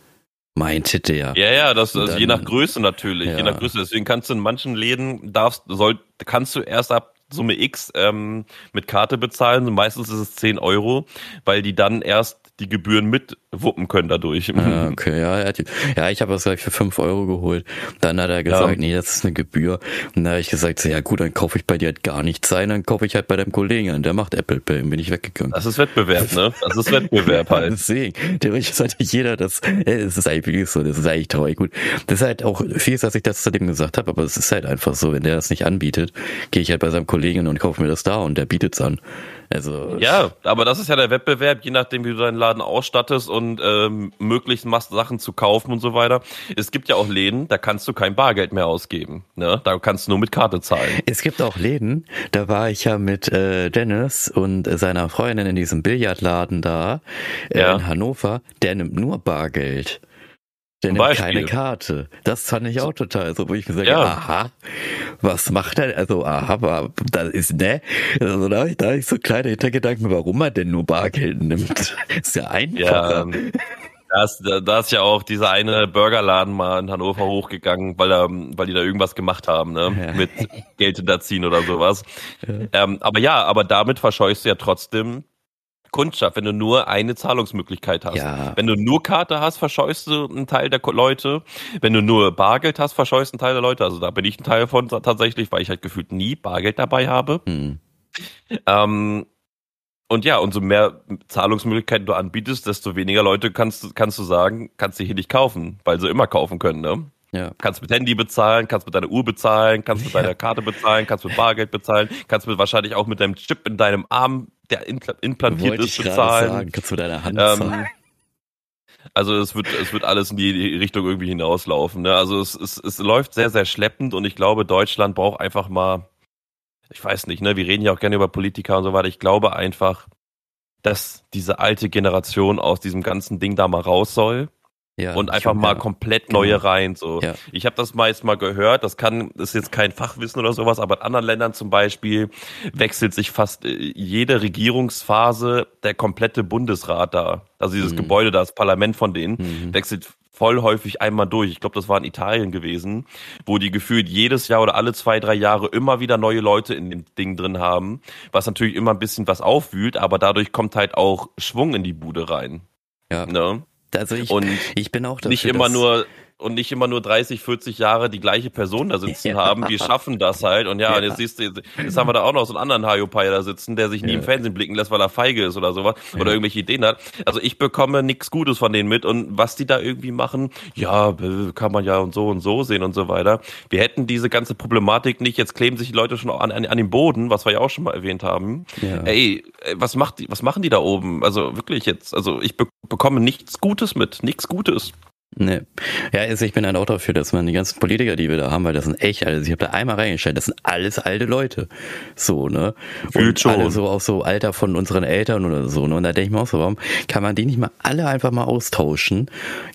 Meinte der. Ja, ja, das Und also je nach Größe natürlich, Ja. je nach Größe. Deswegen kannst du in manchen Läden darfst, soll, kannst du erst ab Summe X ähm, mit Karte bezahlen. Meistens ist es 10 Euro, weil die dann erst die Gebühren mit wuppen können dadurch. Ah, okay, ja, ja, ich habe das gleich für 5 Euro geholt. Dann hat er gesagt, ja. nee, das ist eine Gebühr. Und dann habe ich gesagt, so, ja gut, dann kaufe ich bei dir halt gar nichts sein, dann kaufe ich halt bei deinem Kollegen an, der macht Apple Pay, bin ich weggegangen. Das ist Wettbewerb, ne? Das ist Wettbewerb *laughs* halt. Deswegen, theoretisch sollte jeder das, es ist eigentlich wirklich so, das ist eigentlich traurig gut. Das ist halt auch viel, dass ich das zu dem gesagt habe, aber es ist halt einfach so, wenn der das nicht anbietet, gehe ich halt bei seinem Kollegen und kaufe mir das da und der bietet es an. Also ja, aber das ist ja der Wettbewerb, je nachdem, wie du deinen Laden ausstattest und ähm, möglichst machst, Sachen zu kaufen und so weiter. Es gibt ja auch Läden, da kannst du kein Bargeld mehr ausgeben. Ne? Da kannst du nur mit Karte zahlen. Es gibt auch Läden, da war ich ja mit äh, Dennis und äh, seiner Freundin in diesem Billardladen da äh, ja. in Hannover, der nimmt nur Bargeld. Der nimmt Beispiel. keine Karte. Das fand ich auch total so, wo ich mir sage, ja. aha, was macht er? Also, aha, aber das ist, ne? Also, da habe ich, da hab ich so kleine Hintergedanken, warum er denn nur Bargeld nimmt. *laughs* ist ja einfacher. Ja, da ist, da ist ja auch dieser eine Burgerladen mal in Hannover hochgegangen, weil, er, weil die da irgendwas gemacht haben, ne? Ja. Mit *laughs* Geld hinterziehen oder sowas. Ja. Ähm, aber ja, aber damit verscheust du ja trotzdem Kundschaft, wenn du nur eine Zahlungsmöglichkeit hast. Ja. Wenn du nur Karte hast, verscheust du einen Teil der Leute. Wenn du nur Bargeld hast, verscheust einen Teil der Leute. Also da bin ich ein Teil von tatsächlich, weil ich halt gefühlt nie Bargeld dabei habe. Hm. Ähm, und ja, umso mehr Zahlungsmöglichkeiten du anbietest, desto weniger Leute kannst, kannst du sagen, kannst du hier nicht kaufen, weil sie immer kaufen können, ne? Ja. Kannst mit Handy bezahlen, kannst mit deiner Uhr bezahlen, kannst mit deiner Karte bezahlen, kannst mit Bargeld bezahlen, kannst mit wahrscheinlich auch mit deinem Chip in deinem Arm, der implantiert Wollte ist, bezahlen. Sagen, kannst du deiner Hand ähm, Also es wird, es wird alles in die Richtung irgendwie hinauslaufen. Ne? Also es, es, es läuft sehr, sehr schleppend und ich glaube, Deutschland braucht einfach mal, ich weiß nicht, ne, wir reden ja auch gerne über Politiker und so weiter. Ich glaube einfach, dass diese alte Generation aus diesem ganzen Ding da mal raus soll ja, und einfach mal komplett neue genau. rein. So, ja. ich habe das meist mal gehört. Das kann, ist jetzt kein Fachwissen oder sowas, aber in anderen Ländern zum Beispiel wechselt sich fast äh, jede Regierungsphase der komplette Bundesrat da. Also dieses mhm. Gebäude, das Parlament von denen mhm. wechselt voll häufig einmal durch. Ich glaube, das war in Italien gewesen, wo die gefühlt jedes Jahr oder alle zwei, drei Jahre immer wieder neue Leute in dem Ding drin haben, was natürlich immer ein bisschen was aufwühlt, aber dadurch kommt halt auch Schwung in die Bude rein. Ja. Ne? Also ich, und ich bin auch dafür, nicht immer nur und nicht immer nur 30, 40 Jahre die gleiche Person da sitzen ja. haben. Wir schaffen das halt. Und ja, ja. Und jetzt siehst du, jetzt haben wir da auch noch so einen anderen Hayopai da sitzen, der sich nie ja. im Fernsehen blicken lässt, weil er feige ist oder sowas oder irgendwelche Ideen hat. Also ich bekomme nichts Gutes von denen mit und was die da irgendwie machen, ja, kann man ja und so und so sehen und so weiter. Wir hätten diese ganze Problematik nicht. Jetzt kleben sich die Leute schon an, an, an den Boden, was wir ja auch schon mal erwähnt haben. Ey, was macht die, was machen die da oben? Also wirklich jetzt, also ich be bekomme nichts Gutes mit, nichts Gutes. Nee. Ja, also ich bin ein auch dafür, dass man die ganzen Politiker, die wir da haben, weil das sind echt alles, ich habe da einmal reingestellt, das sind alles alte Leute. So, ne? Und schon. alle so auch so Alter von unseren Eltern oder so, ne? Und da denke ich mir auch so, warum kann man die nicht mal alle einfach mal austauschen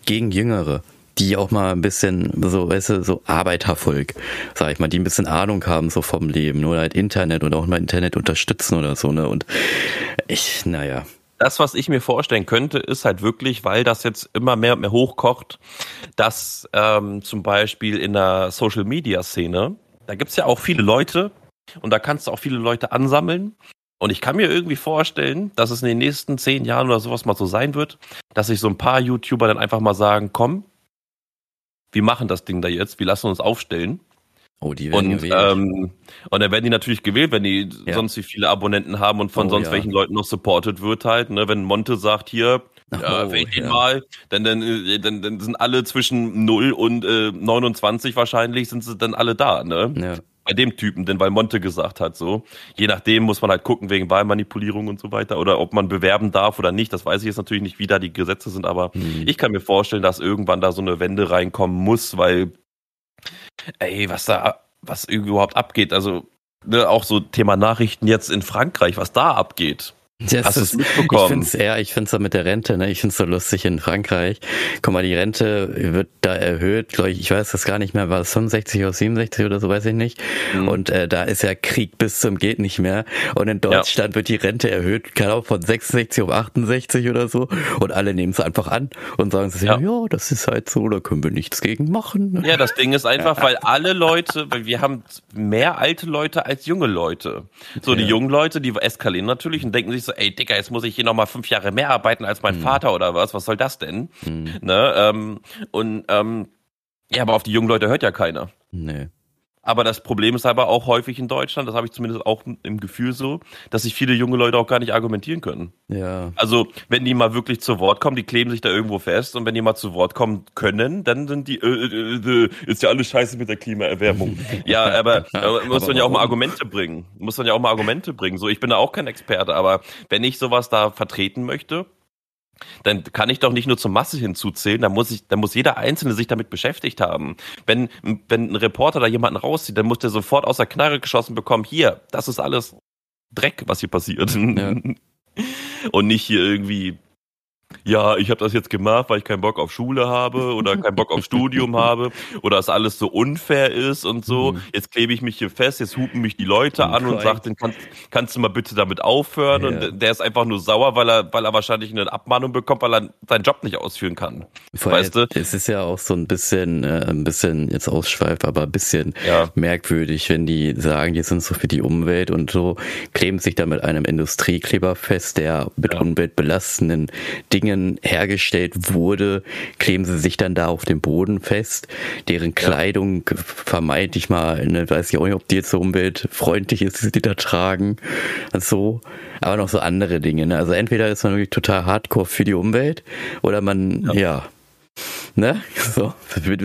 gegen Jüngere? die auch mal ein bisschen so, weißt du, so Arbeitervolk, sag ich mal, die ein bisschen Ahnung haben so vom Leben oder halt Internet oder auch mal Internet unterstützen oder so, ne? Und ich, naja, das, was ich mir vorstellen könnte, ist halt wirklich, weil das jetzt immer mehr und mehr hochkocht, dass ähm, zum Beispiel in der Social-Media-Szene, da gibt's ja auch viele Leute und da kannst du auch viele Leute ansammeln. Und ich kann mir irgendwie vorstellen, dass es in den nächsten zehn Jahren oder sowas mal so sein wird, dass sich so ein paar YouTuber dann einfach mal sagen, komm, wir machen das Ding da jetzt, wir lassen uns aufstellen. Oh, die werden und, gewählt. Ähm, und dann werden die natürlich gewählt, wenn die ja. sonst wie viele Abonnenten haben und von oh, sonst ja. welchen Leuten noch supported wird halt. Ne? Wenn Monte sagt, hier, ja, oh, wählt ihn ja. mal, dann, dann, äh, dann, dann sind alle zwischen 0 und äh, 29 wahrscheinlich, sind sie dann alle da, ne? Ja. Bei dem Typen, denn weil Monte gesagt hat, so. Je nachdem muss man halt gucken, wegen Wahlmanipulierung und so weiter, oder ob man bewerben darf oder nicht. Das weiß ich jetzt natürlich nicht, wie da die Gesetze sind, aber mhm. ich kann mir vorstellen, dass irgendwann da so eine Wende reinkommen muss, weil ey, was da, was überhaupt abgeht. Also, ne, auch so Thema Nachrichten jetzt in Frankreich, was da abgeht. Das Hast du es mitbekommen? Ich finde es eher, ich finde es so mit der Rente, ne? Ich finde es so lustig in Frankreich. Guck mal, die Rente wird da erhöht, glaube ich, ich weiß das gar nicht mehr, war es 65 oder 67 oder so, weiß ich nicht. Mhm. Und äh, da ist ja Krieg bis zum geht nicht mehr. Und in Deutschland ja. wird die Rente erhöht, Ahnung, von 66 auf 68 oder so. Und alle nehmen es einfach an und sagen sich, ja. ja, das ist halt so, da können wir nichts gegen machen. Ja, das Ding ist einfach, weil alle Leute, weil wir haben mehr alte Leute als junge Leute. So, ja. die jungen Leute, die eskalieren natürlich und denken sich so, ey Digga, jetzt muss ich hier nochmal fünf Jahre mehr arbeiten als mein mhm. Vater oder was, was soll das denn? Mhm. Ne? Ähm, und ähm, ja, aber auf die jungen Leute hört ja keiner. Nee. Aber das Problem ist aber auch häufig in Deutschland, das habe ich zumindest auch im Gefühl so, dass sich viele junge Leute auch gar nicht argumentieren können. Ja. Also, wenn die mal wirklich zu Wort kommen, die kleben sich da irgendwo fest und wenn die mal zu Wort kommen können, dann sind die, äh, äh, äh, ist ja alles scheiße mit der Klimaerwärmung. *laughs* ja, aber äh, muss man ja auch mal Argumente bringen. Muss man ja auch mal Argumente bringen. So, ich bin da auch kein Experte, aber wenn ich sowas da vertreten möchte, dann kann ich doch nicht nur zur Masse hinzuzählen, dann muss ich, dann muss jeder Einzelne sich damit beschäftigt haben. Wenn, wenn ein Reporter da jemanden rauszieht, dann muss der sofort aus der Knarre geschossen bekommen, hier, das ist alles Dreck, was hier passiert. Ja. *laughs* Und nicht hier irgendwie ja, ich habe das jetzt gemacht, weil ich keinen Bock auf Schule habe oder keinen Bock auf Studium *laughs* habe oder es alles so unfair ist und so. Mhm. Jetzt klebe ich mich hier fest, jetzt hupen mich die Leute an und sagen, kannst, kannst du mal bitte damit aufhören? Ja. Und der ist einfach nur sauer, weil er, weil er wahrscheinlich eine Abmahnung bekommt, weil er seinen Job nicht ausführen kann. Vor weißt du? Es ist ja auch so ein bisschen, äh, ein bisschen jetzt ausschweift, aber ein bisschen ja. merkwürdig, wenn die sagen, die sind so für die Umwelt und so, kleben sich da mit einem Industriekleber fest, der mit ja. umweltbelastenden Dingen hergestellt wurde, kleben sie sich dann da auf dem Boden fest. Deren Kleidung vermeintlich mal, ne, weiß ich auch nicht, ob die jetzt so umweltfreundlich ist, die sie da tragen. So. Aber noch so andere Dinge. Ne? Also entweder ist man wirklich total hardcore für die Umwelt oder man, ja, ja Ne? *laughs* So,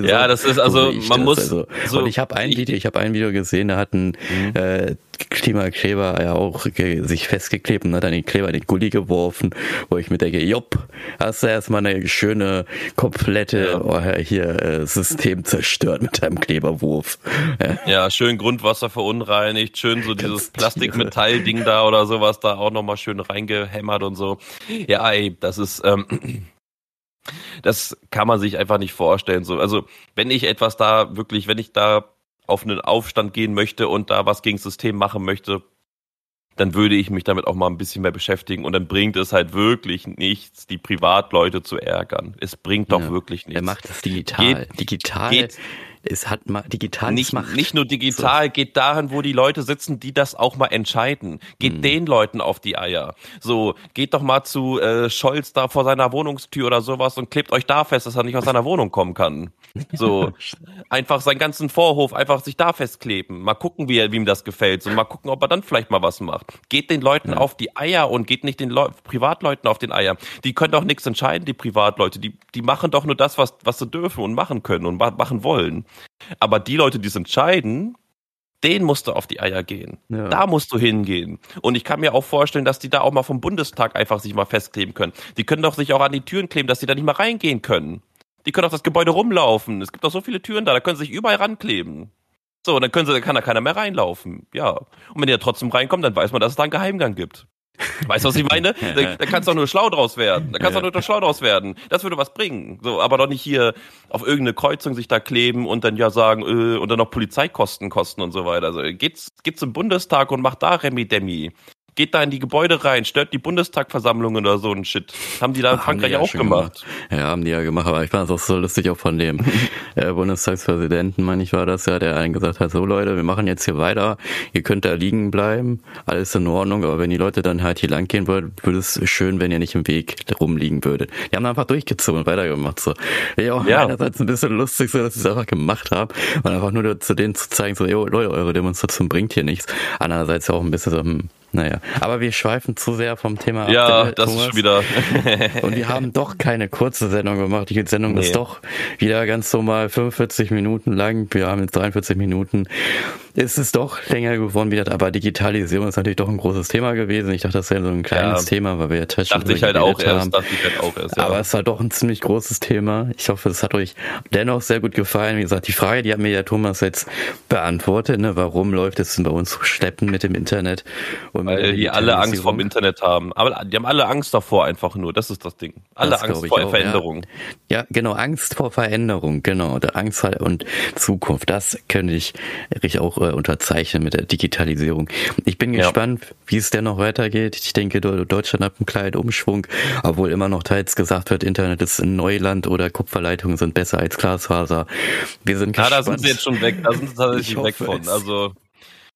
ja, das ist also, man muss. Also. So, und ich habe ein Video, ich habe ein Video gesehen, da hat ein mhm. äh, Klimakleber ja auch sich festgeklebt und hat dann den Kleber in den Gully geworfen, wo ich mir denke, jopp, hast du erstmal eine schöne, komplette oh, hier äh, System zerstört mit deinem Kleberwurf. Ja. ja, schön Grundwasser verunreinigt, schön so dieses Plastikmetallding da oder sowas da auch nochmal schön reingehämmert und so. Ja, ey, das ist. Ähm, das kann man sich einfach nicht vorstellen. So, also wenn ich etwas da wirklich, wenn ich da auf einen Aufstand gehen möchte und da was gegen das System machen möchte, dann würde ich mich damit auch mal ein bisschen mehr beschäftigen. Und dann bringt es halt wirklich nichts, die Privatleute zu ärgern. Es bringt doch ja, wirklich nichts. Er macht das digital. Geht, digital. Geht, es hat mal digital nicht, Macht. nicht nur digital, so. geht dahin, wo die Leute sitzen, die das auch mal entscheiden. Geht mhm. den Leuten auf die Eier. So, geht doch mal zu äh, Scholz da vor seiner Wohnungstür oder sowas und klebt euch da fest, dass er nicht aus seiner Wohnung kommen kann. *laughs* So, einfach seinen ganzen Vorhof einfach sich da festkleben. Mal gucken, wie, wie ihm das gefällt. So, mal gucken, ob er dann vielleicht mal was macht. Geht den Leuten ja. auf die Eier und geht nicht den Leu Privatleuten auf den Eier. Die können doch nichts entscheiden, die Privatleute. Die, die machen doch nur das, was, was sie dürfen und machen können und machen wollen. Aber die Leute, die es entscheiden, den musst du auf die Eier gehen. Ja. Da musst du hingehen. Und ich kann mir auch vorstellen, dass die da auch mal vom Bundestag einfach sich mal festkleben können. Die können doch sich auch an die Türen kleben, dass die da nicht mal reingehen können. Die können auf das Gebäude rumlaufen. Es gibt doch so viele Türen da, da können sie sich überall rankleben. So, dann können sie, dann kann da keiner mehr reinlaufen. Ja. Und wenn die da trotzdem reinkommen, dann weiß man, dass es da einen Geheimgang gibt. Weißt du, was ich meine? *laughs* Da, da kannst du doch nur schlau draus werden. Da kannst du ja. nur schlau draus werden. Das würde was bringen. So, aber doch nicht hier auf irgendeine Kreuzung sich da kleben und dann ja sagen, äh, und dann noch Polizeikosten kosten und so weiter. Also geht's, geht's zum Bundestag und macht da Remi Demi geht da in die Gebäude rein, stört die Bundestagversammlung oder so ein Shit. Haben die da in Frankreich ja auch gemacht. gemacht. Ja, haben die ja gemacht, aber ich fand es auch so lustig auch von dem *laughs* äh, Bundestagspräsidenten, meine ich, war das ja, der einen gesagt hat, so Leute, wir machen jetzt hier weiter, ihr könnt da liegen bleiben, alles in Ordnung, aber wenn die Leute dann halt hier lang gehen würden, würde es schön, wenn ihr nicht im Weg rumliegen würdet. Die haben einfach durchgezogen und weitergemacht, so. Ja, auch ja. einerseits ein bisschen lustig, so, dass sie es einfach gemacht haben und einfach nur zu denen zu zeigen, so, jo, Leute, eure Demonstration bringt hier nichts. Andererseits auch ein bisschen so, hm, naja, aber wir schweifen zu sehr vom Thema ab. Ja, das Thomas. ist wieder. *laughs* und wir haben doch keine kurze Sendung gemacht. Die Sendung nee. ist doch wieder ganz normal 45 Minuten lang. Wir haben jetzt 43 Minuten. ist es doch länger geworden wieder, aber Digitalisierung ist natürlich doch ein großes Thema gewesen. Ich dachte, das wäre so ein kleines ja, Thema, weil wir ja Touch dachte ich halt auch erst, dachte ich halt auch erst, ja. Aber es war doch ein ziemlich großes Thema. Ich hoffe, es hat euch dennoch sehr gut gefallen. Wie gesagt, die Frage, die hat mir ja Thomas jetzt beantwortet, ne? Warum läuft es denn bei uns so schleppend mit dem Internet? Weil die alle Angst vor dem Internet haben. Aber die haben alle Angst davor einfach nur. Das ist das Ding. Alle das Angst vor auch, Veränderung. Ja. ja. genau. Angst vor Veränderung. Genau. Angst und Zukunft. Das könnte ich richtig auch äh, unterzeichnen mit der Digitalisierung. Ich bin ja. gespannt, wie es denn noch weitergeht. Ich denke, Deutschland hat einen kleinen Umschwung, obwohl immer noch teils gesagt wird, Internet ist ein Neuland oder Kupferleitungen sind besser als Glasfaser. Wir sind gespannt. Ja, da sind sie jetzt schon weg. Da sind sie tatsächlich weg von. Also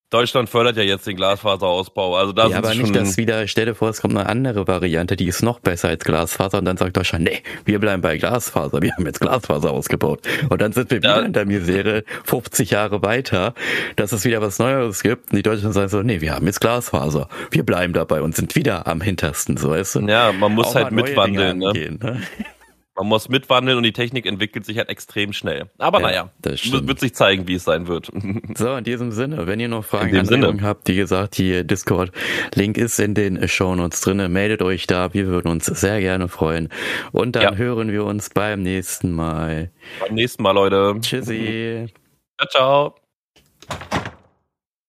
Deutschland fördert ja jetzt den Glasfaserausbau. Also da ja, aber nicht, dass wieder, stell dir vor, es kommt eine andere Variante, die ist noch besser als Glasfaser und dann sagt Deutschland, nee, wir bleiben bei Glasfaser, wir haben jetzt Glasfaser ausgebaut. Und dann sind wir ja. wieder in der Misere 50 Jahre weiter, dass es wieder was Neues gibt und die Deutschen sagen so, nee, wir haben jetzt Glasfaser, wir bleiben dabei und sind wieder am hintersten, so weißt du. Ja, man muss Auch halt mitwandeln. Ne? Angehen, ne? Man muss mitwandeln und die Technik entwickelt sich halt extrem schnell. Aber ja, naja, das wird sich zeigen, wie es sein wird. *laughs* So, in diesem Sinne, wenn ihr noch Fragen Anregungen habt, wie gesagt, die Discord-Link ist in den Shownotes drinne. Meldet euch da, wir würden uns sehr gerne freuen. Und dann ja. hören wir uns beim nächsten Mal. Beim nächsten Mal, Leute. Tschüssi. Ciao, ciao.